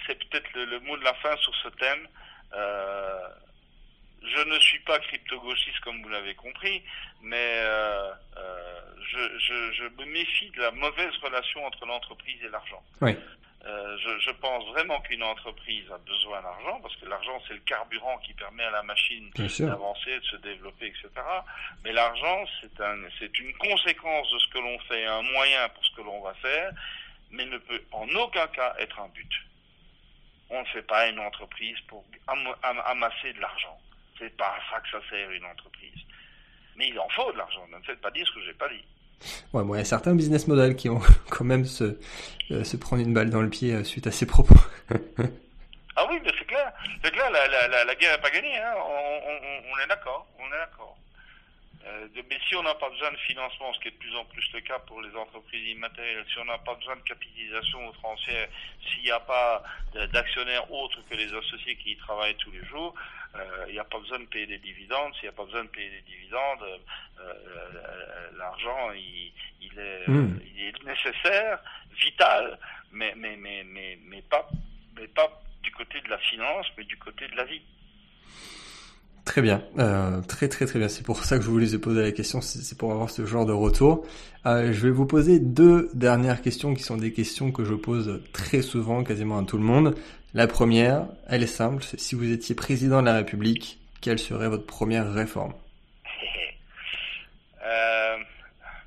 Speaker 2: c'est peut-être le, mot de la fin sur ce thème. Euh, je ne suis pas crypto-gauchiste comme vous l'avez compris, mais euh, euh, je, je, je, me méfie de la mauvaise relation entre l'entreprise et l'argent.
Speaker 1: Oui.
Speaker 2: Euh, je, je, pense vraiment qu'une entreprise a besoin d'argent parce que l'argent c'est le carburant qui permet à la machine d'avancer, de se développer, etc. Mais l'argent c'est un, c'est une conséquence de ce que l'on fait, un moyen pour ce que l'on va faire, mais ne peut en aucun cas être un but. On ne fait pas une entreprise pour amasser de l'argent. C'est pas à ça que ça sert une entreprise. Mais il en faut de l'argent. Ne me faites pas dire ce que j'ai pas dit.
Speaker 1: Ouais, bon, il y a certains business models qui ont quand même se, euh, se prendre une balle dans le pied euh, suite à ces propos.
Speaker 2: ah oui, mais c'est clair. C'est clair, la, guerre n'est pas gagnée. Hein. On, est d'accord. On est d'accord. Euh, mais si on n'a pas besoin de financement, ce qui est de plus en plus le cas pour les entreprises immatérielles, si on n'a pas besoin de capitalisation outrancière, s'il n'y a pas d'actionnaires autres que les associés qui y travaillent tous les jours, euh, il n'y a pas besoin de payer des dividendes. S'il n'y a pas besoin de payer des dividendes, euh, l'argent, il, il, est, hmm. il, est, nécessaire, vital, mais, mais, mais, mais, mais, pas, mais pas du côté de la finance, mais du côté de la vie.
Speaker 1: Très bien, euh, très très très bien. C'est pour ça que je voulais poser la question, c'est pour avoir ce genre de retour. Euh, je vais vous poser deux dernières questions qui sont des questions que je pose très souvent, quasiment à tout le monde. La première, elle est simple, c'est si vous étiez président de la République, quelle serait votre première réforme?
Speaker 2: Euh,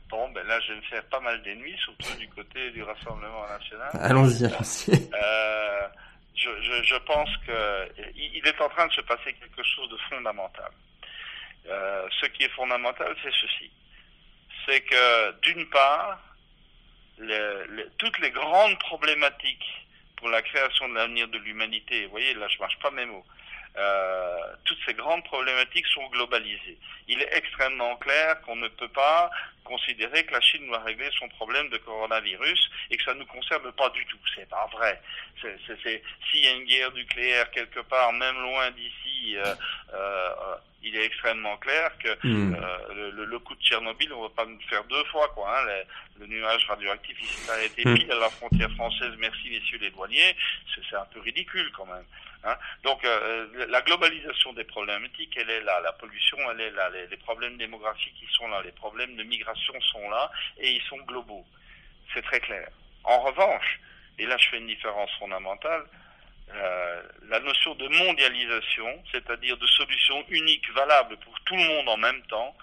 Speaker 2: Bon, ben là, je vais me faire pas mal d'ennemis, surtout du côté du Rassemblement national.
Speaker 1: Allons-y, allons-y.
Speaker 2: Je, je, pense qu'il est en train de se passer quelque chose de fondamental. Euh, ce qui est fondamental, c'est ceci. C'est que, d'une part, toutes les grandes problématiques pour la création de l'avenir de l'humanité, vous voyez, là je marche pas mes mots, euh, toutes ces grandes problématiques sont globalisées. Il est extrêmement clair qu'on ne peut pas considérer que la Chine doit régler son problème de coronavirus et que ça ne nous concerne pas du tout. C'est pas vrai. S'il y a une guerre nucléaire quelque part, même loin d'ici, euh, euh, il est extrêmement clair que hmm. euh, le, le, coup de Tchernobyl, on va pas nous faire deux fois quoi. Hein, le, nuage radioactif, il s'est arrêté hmm. pile à la frontière française. Merci messieurs les douaniers. C'est un peu ridicule quand même. Hein. Donc euh, la globalisation des problématiques, elle est là. La pollution, elle est là. Les, problèmes démographiques, sont là. Les problèmes de migration sont là et ils sont globaux. C'est très clair. En revanche, et là je fais une différence fondamentale, euh, la notion de mondialisation, c'est-à-dire de solution unique, valable pour tout le monde en même temps,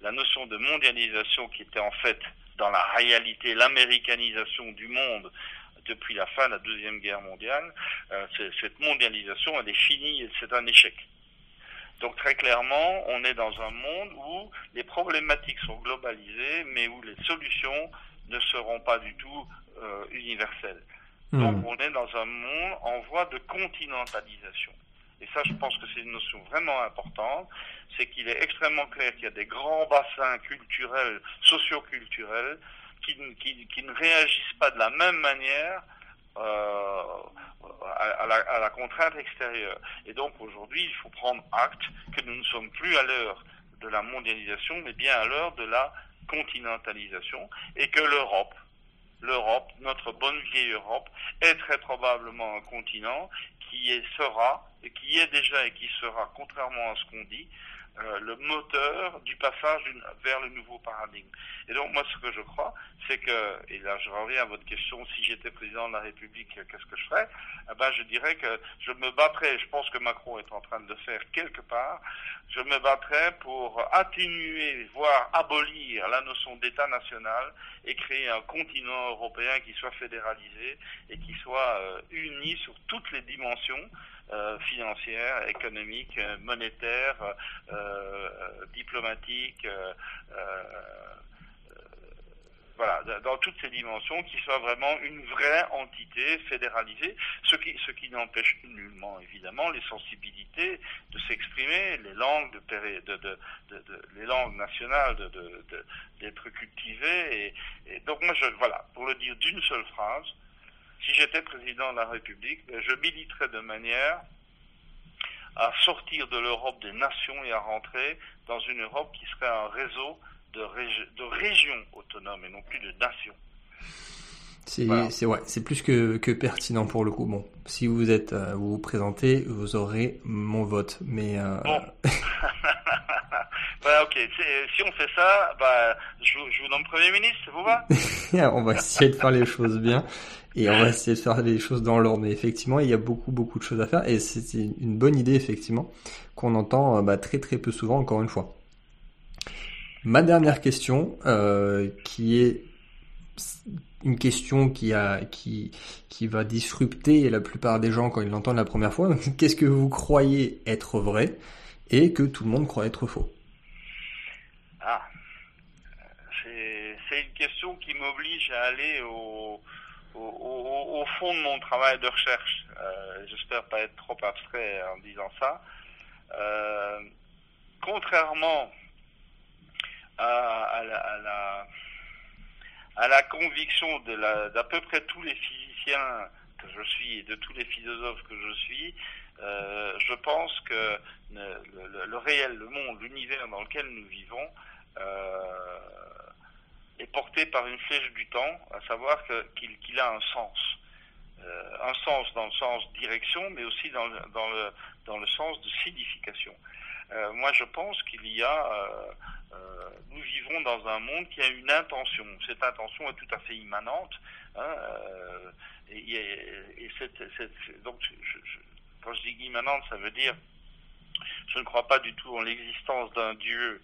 Speaker 2: la notion de mondialisation qui était en fait dans la réalité l'américanisation du monde depuis la fin de la Deuxième Guerre mondiale, euh, cette mondialisation, elle est finie et c'est un échec. Donc très clairement, on est dans un monde où les problématiques sont globalisées, mais où les solutions ne seront pas du tout euh, universelles. Donc hmm. on est dans un monde en voie de continentalisation. Et ça, je pense que c'est une notion vraiment importante, c'est qu'il est extrêmement clair qu'il y a des grands bassins culturels, socioculturels, qui, ne réagissent pas de la même manière euh, à, la, contrainte extérieure. Et donc aujourd'hui, il faut prendre acte que nous ne sommes plus à l'heure de la mondialisation, mais bien à l'heure de la continentalisation, et que l'Europe, l'Europe, notre bonne vieille Europe, est très probablement un continent qui est, sera, qui est déjà et qui sera, contrairement à ce qu'on dit, euh, le moteur du passage vers le nouveau paradigme. Et donc moi ce que je crois, c'est que, et là je reviens à votre question, si j'étais président de la République, qu'est-ce que je ferais? Eh ben, Je dirais que je me battrais, je pense que Macron est en train de le faire quelque part, je me battrais pour atténuer, voire abolir la notion d'État national et créer un continent européen qui soit fédéralisé et qui soit euh, uni sur toutes les dimensions euh, financière, économique, euh, monétaire, euh, diplomatique, voilà, dans toutes ces dimensions, qui soit vraiment une vraie entité fédéralisée, ce qui, ce qui n'empêche nullement, évidemment, les sensibilités de s'exprimer, les langues nationales d'être cultivées. Et, donc moi, voilà, pour le dire d'une seule phrase, si j'étais président de la République, ben, je militerais de manière à sortir de l'Europe des nations et à rentrer dans une Europe qui serait un réseau de, de régions autonomes et non plus de nations.
Speaker 1: C'est c'est ouais, c'est plus que, que pertinent pour le coup. Bon, si vous êtes euh, vous vous présentez, vous aurez mon vote. Mais euh...
Speaker 2: bon. bah, ok. Si on fait ça, bah je, je vous nomme premier ministre, ça vous va
Speaker 1: On va essayer de faire les choses bien et on va essayer de faire les choses dans l'ordre. Mais effectivement, il y a beaucoup beaucoup de choses à faire et c'est une bonne idée effectivement qu'on entend euh, bah, très très peu souvent encore une fois. Ma dernière question, euh, qui est une question qui a qui qui va disrupter la plupart des gens quand ils l'entendent la première fois. Qu'est-ce que vous croyez être vrai et que tout le monde croit être faux?
Speaker 2: Ah, c'est une question qui m'oblige à aller au, au, fond de mon travail de recherche. Euh, J'espère pas être trop abstrait en disant ça. Euh, contrairement à, la, à la à conviction d'à peu près tous les physiciens que je suis et de tous les philosophes que je suis, euh, je pense que le, réel, le monde, l'univers dans lequel nous vivons est porté par une flèche du temps, à savoir qu'il qu a un sens. Euh, un sens dans le sens direction, mais aussi dans le, dans le, dans le sens de signification. Euh, moi, je pense qu'il y a euh, nous vivons dans un monde qui a une intention. Cette intention est tout à fait immanente. Hein, et, et, et cette, cette, donc, quand je dis immanente, ça veut dire je ne crois pas du tout en l'existence d'un Dieu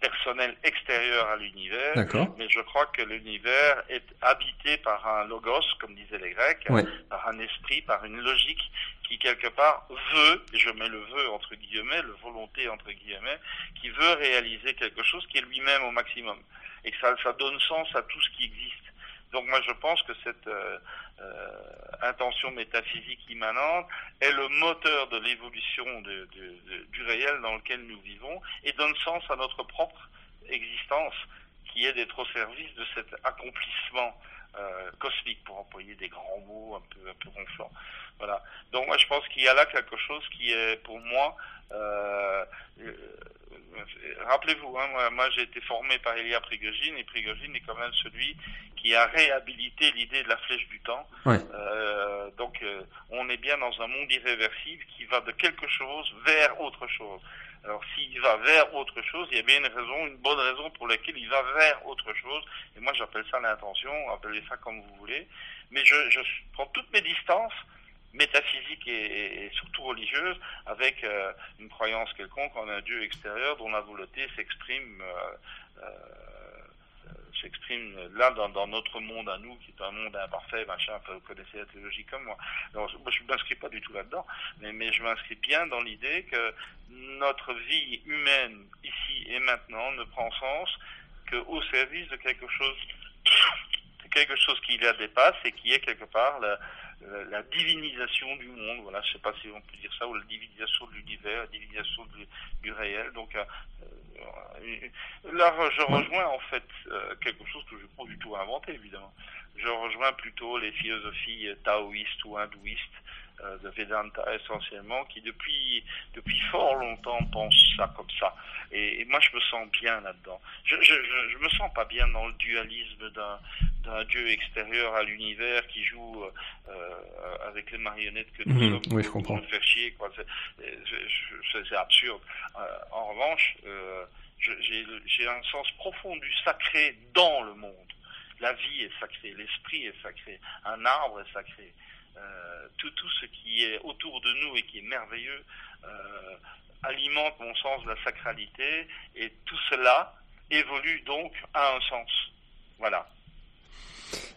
Speaker 2: personnel extérieur à l'univers, mais je crois que l'univers est habité par un logos, comme disaient les Grecs,
Speaker 1: ouais.
Speaker 2: par un esprit, par une logique qui quelque part veut, et je mets le vœu entre guillemets, le volonté entre guillemets, qui veut réaliser quelque chose qui est lui-même au maximum, et que ça, ça donne sens à tout ce qui existe. Donc moi je pense que cette euh, euh, intention métaphysique immanente est le moteur de l'évolution du réel dans lequel nous vivons et donne sens à notre propre existence qui est d'être au service de cet accomplissement euh, cosmique pour employer des grands mots un peu un peu ronflants. Voilà. Donc moi je pense qu'il y a là quelque chose qui est pour moi euh, rappelez-vous, hein, moi, moi j'ai été formé par Elia Prigogine et Prigogine est quand même celui qui a réhabilité l'idée de la flèche du temps.
Speaker 1: Ouais.
Speaker 2: Euh, donc euh, on est bien dans un monde irréversible qui va de quelque chose vers autre chose. Alors s'il va vers autre chose, il y a bien une raison, une bonne raison pour laquelle il va vers autre chose. Et moi j'appelle ça l'intention, appelez ça comme vous voulez. Mais je, je prends toutes mes distances métaphysique et, et, surtout religieuse, avec euh, une croyance quelconque en un Dieu extérieur dont la volonté s'exprime euh, euh, s'exprime là dans, notre monde à nous, qui est un monde imparfait, machin, vous connaissez la théologie comme moi, je ne m'inscris pas du tout là-dedans, mais, mais je m'inscris bien dans l'idée que notre vie humaine, ici et maintenant, ne prend sens qu'au service de quelque chose, quelque chose qui la dépasse et qui est quelque part la, la, divinisation du monde, voilà, je sais pas si on peut dire ça, ou la divinisation de l'univers, la divinisation du, réel. Donc euh, là, je rejoins en fait euh, quelque chose que je n'ai pas du tout inventé, évidemment. Je rejoins plutôt les philosophies taoïstes ou hindouistes euh, de Vedanta essentiellement, qui depuis depuis fort longtemps pensent ça comme ça. Et, et moi, je me sens bien là-dedans. Je, je me sens pas bien dans le dualisme d'un d'un dieu extérieur à l'univers qui joue euh, avec les marionnettes que nous
Speaker 1: mmh,
Speaker 2: sommes
Speaker 1: oui, je comprends.
Speaker 2: pour nous faire chier. Quoi. C'est absurde. Euh, en revanche, euh, j'ai un sens profond du sacré dans le monde. La vie est sacrée, l'esprit est sacré, un arbre est sacré. Euh, tout, tout ce qui est autour de nous et qui est merveilleux euh, alimente mon sens de la sacralité et tout cela évolue donc à un sens. Voilà.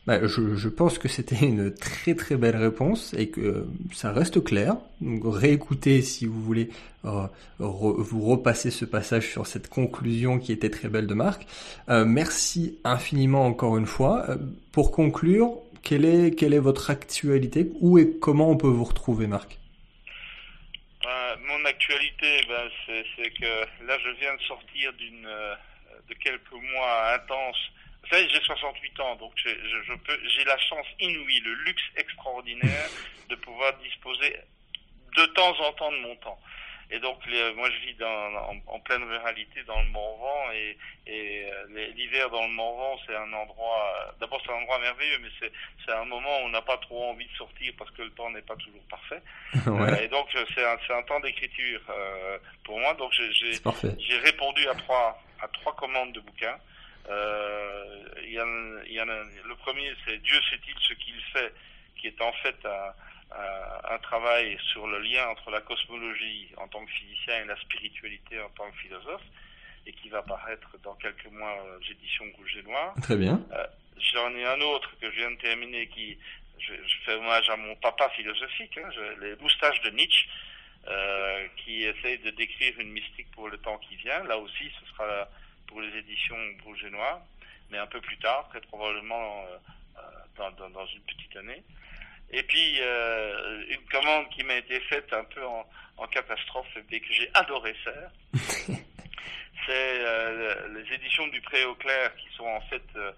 Speaker 1: Bah, je, pense que c'était une très très belle réponse et que ça reste clair. Donc réécoutez si vous voulez euh, vous repasser ce passage sur cette conclusion qui était très belle de Marc. Euh, merci infiniment encore une fois. Euh, pour conclure, quelle est, quelle est votre actualité? Où et comment on peut vous retrouver Marc?
Speaker 2: Euh, Mon actualité, ben, c'est que là je viens de sortir de quelques mois intenses vous savez, j'ai 68 ans, donc je, je, je peux, j'ai la chance inouïe, le luxe extraordinaire de pouvoir disposer de temps en temps de mon temps. Et donc, moi, je vis dans, en, pleine ruralité dans le Morvan et, et euh, l'hiver dans le Morvan, c'est un endroit. Euh, d'abord, c'est un endroit merveilleux, mais c'est un moment où on n'a pas trop envie de sortir parce que le temps n'est pas toujours parfait. ouais. et donc, c'est un, un, temps d'écriture pour moi. Donc, j'ai répondu à trois à trois commandes de bouquins. Euh, y a, y a, le premier, c'est Dieu sait-il ce qu'il fait, qui est en fait un, un, travail sur le lien entre la cosmologie en tant que physicien et la spiritualité en tant que philosophe, et qui va paraître dans quelques mois aux éditions Rouge et Noir.
Speaker 1: Très bien.
Speaker 2: Euh, J'en ai un autre que je viens de terminer qui, je, je fais hommage à mon papa philosophique, hein, je, les moustaches de Nietzsche, euh, qui essaye de décrire une mystique pour le temps qui vient. Là aussi, ce sera pour les éditions Rouge et Noir, mais un peu plus tard, très probablement euh, euh dans, dans, dans, une petite année. Et puis, euh, une commande qui m'a été faite un peu en, en catastrophe, mais que j'ai adoré faire, c'est euh, les éditions du Pré au Clair qui sont en fait, euh,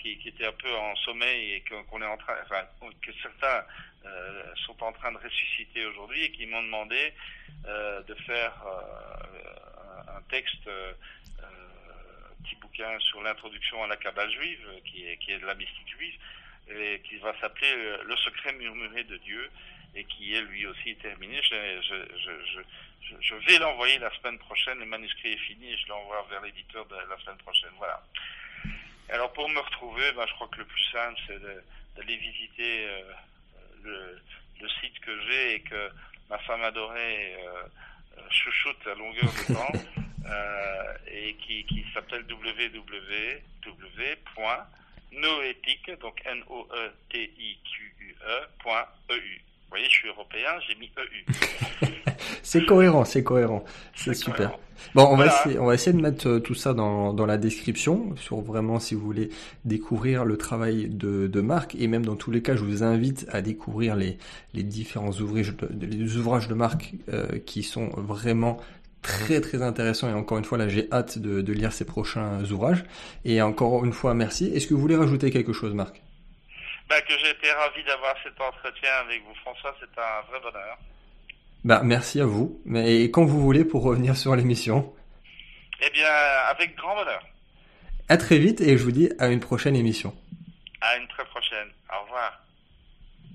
Speaker 2: qui, qui, étaient un peu en sommeil et qu'on est en train, enfin, que certains sont en train de ressusciter aujourd'hui et qui m'ont demandé de faire un, texte, petit bouquin sur l'introduction à la Kabbale juive, qui est, qui est de la mystique juive et qui va s'appeler euh, Le secret murmuré de Dieu et qui est lui aussi terminé. Je, vais l'envoyer la semaine prochaine. Le manuscrit est fini je l'envoie vers l'éditeur la semaine prochaine. Voilà. Alors pour me retrouver, ben, je crois que le plus simple c'est d'aller visiter euh, le, le, site que j'ai et que ma femme adorée euh, chouchoute à longueur de temps euh, et qui, qui s'appelle www noétique, donc N-O-E-T-I-Q-U-E, point E-U. Vous voyez, je suis européen, j'ai mis EU.
Speaker 1: c'est cohérent, c'est cohérent. C'est super. Bon, on va, essayer, on va essayer de mettre euh, tout ça dans, dans la description, sur vraiment si vous voulez découvrir le travail de, de Marc, et même dans tous les cas, je vous invite à découvrir les, les différents ouvrages de, les ouvrages de Marc euh, qui sont vraiment très très intéressant et encore une fois là j'ai hâte de, de, lire ses prochains ouvrages et encore une fois merci. Est-ce que vous voulez rajouter quelque chose Marc?
Speaker 2: Bah, Que j'ai été ravi d'avoir cet entretien avec vous François, c'est un vrai bonheur.
Speaker 1: Bah merci à vous, mais quand vous voulez pour revenir sur l'émission.
Speaker 2: Eh bien avec grand bonheur.
Speaker 1: À très vite et je vous dis à une prochaine émission.
Speaker 2: À une très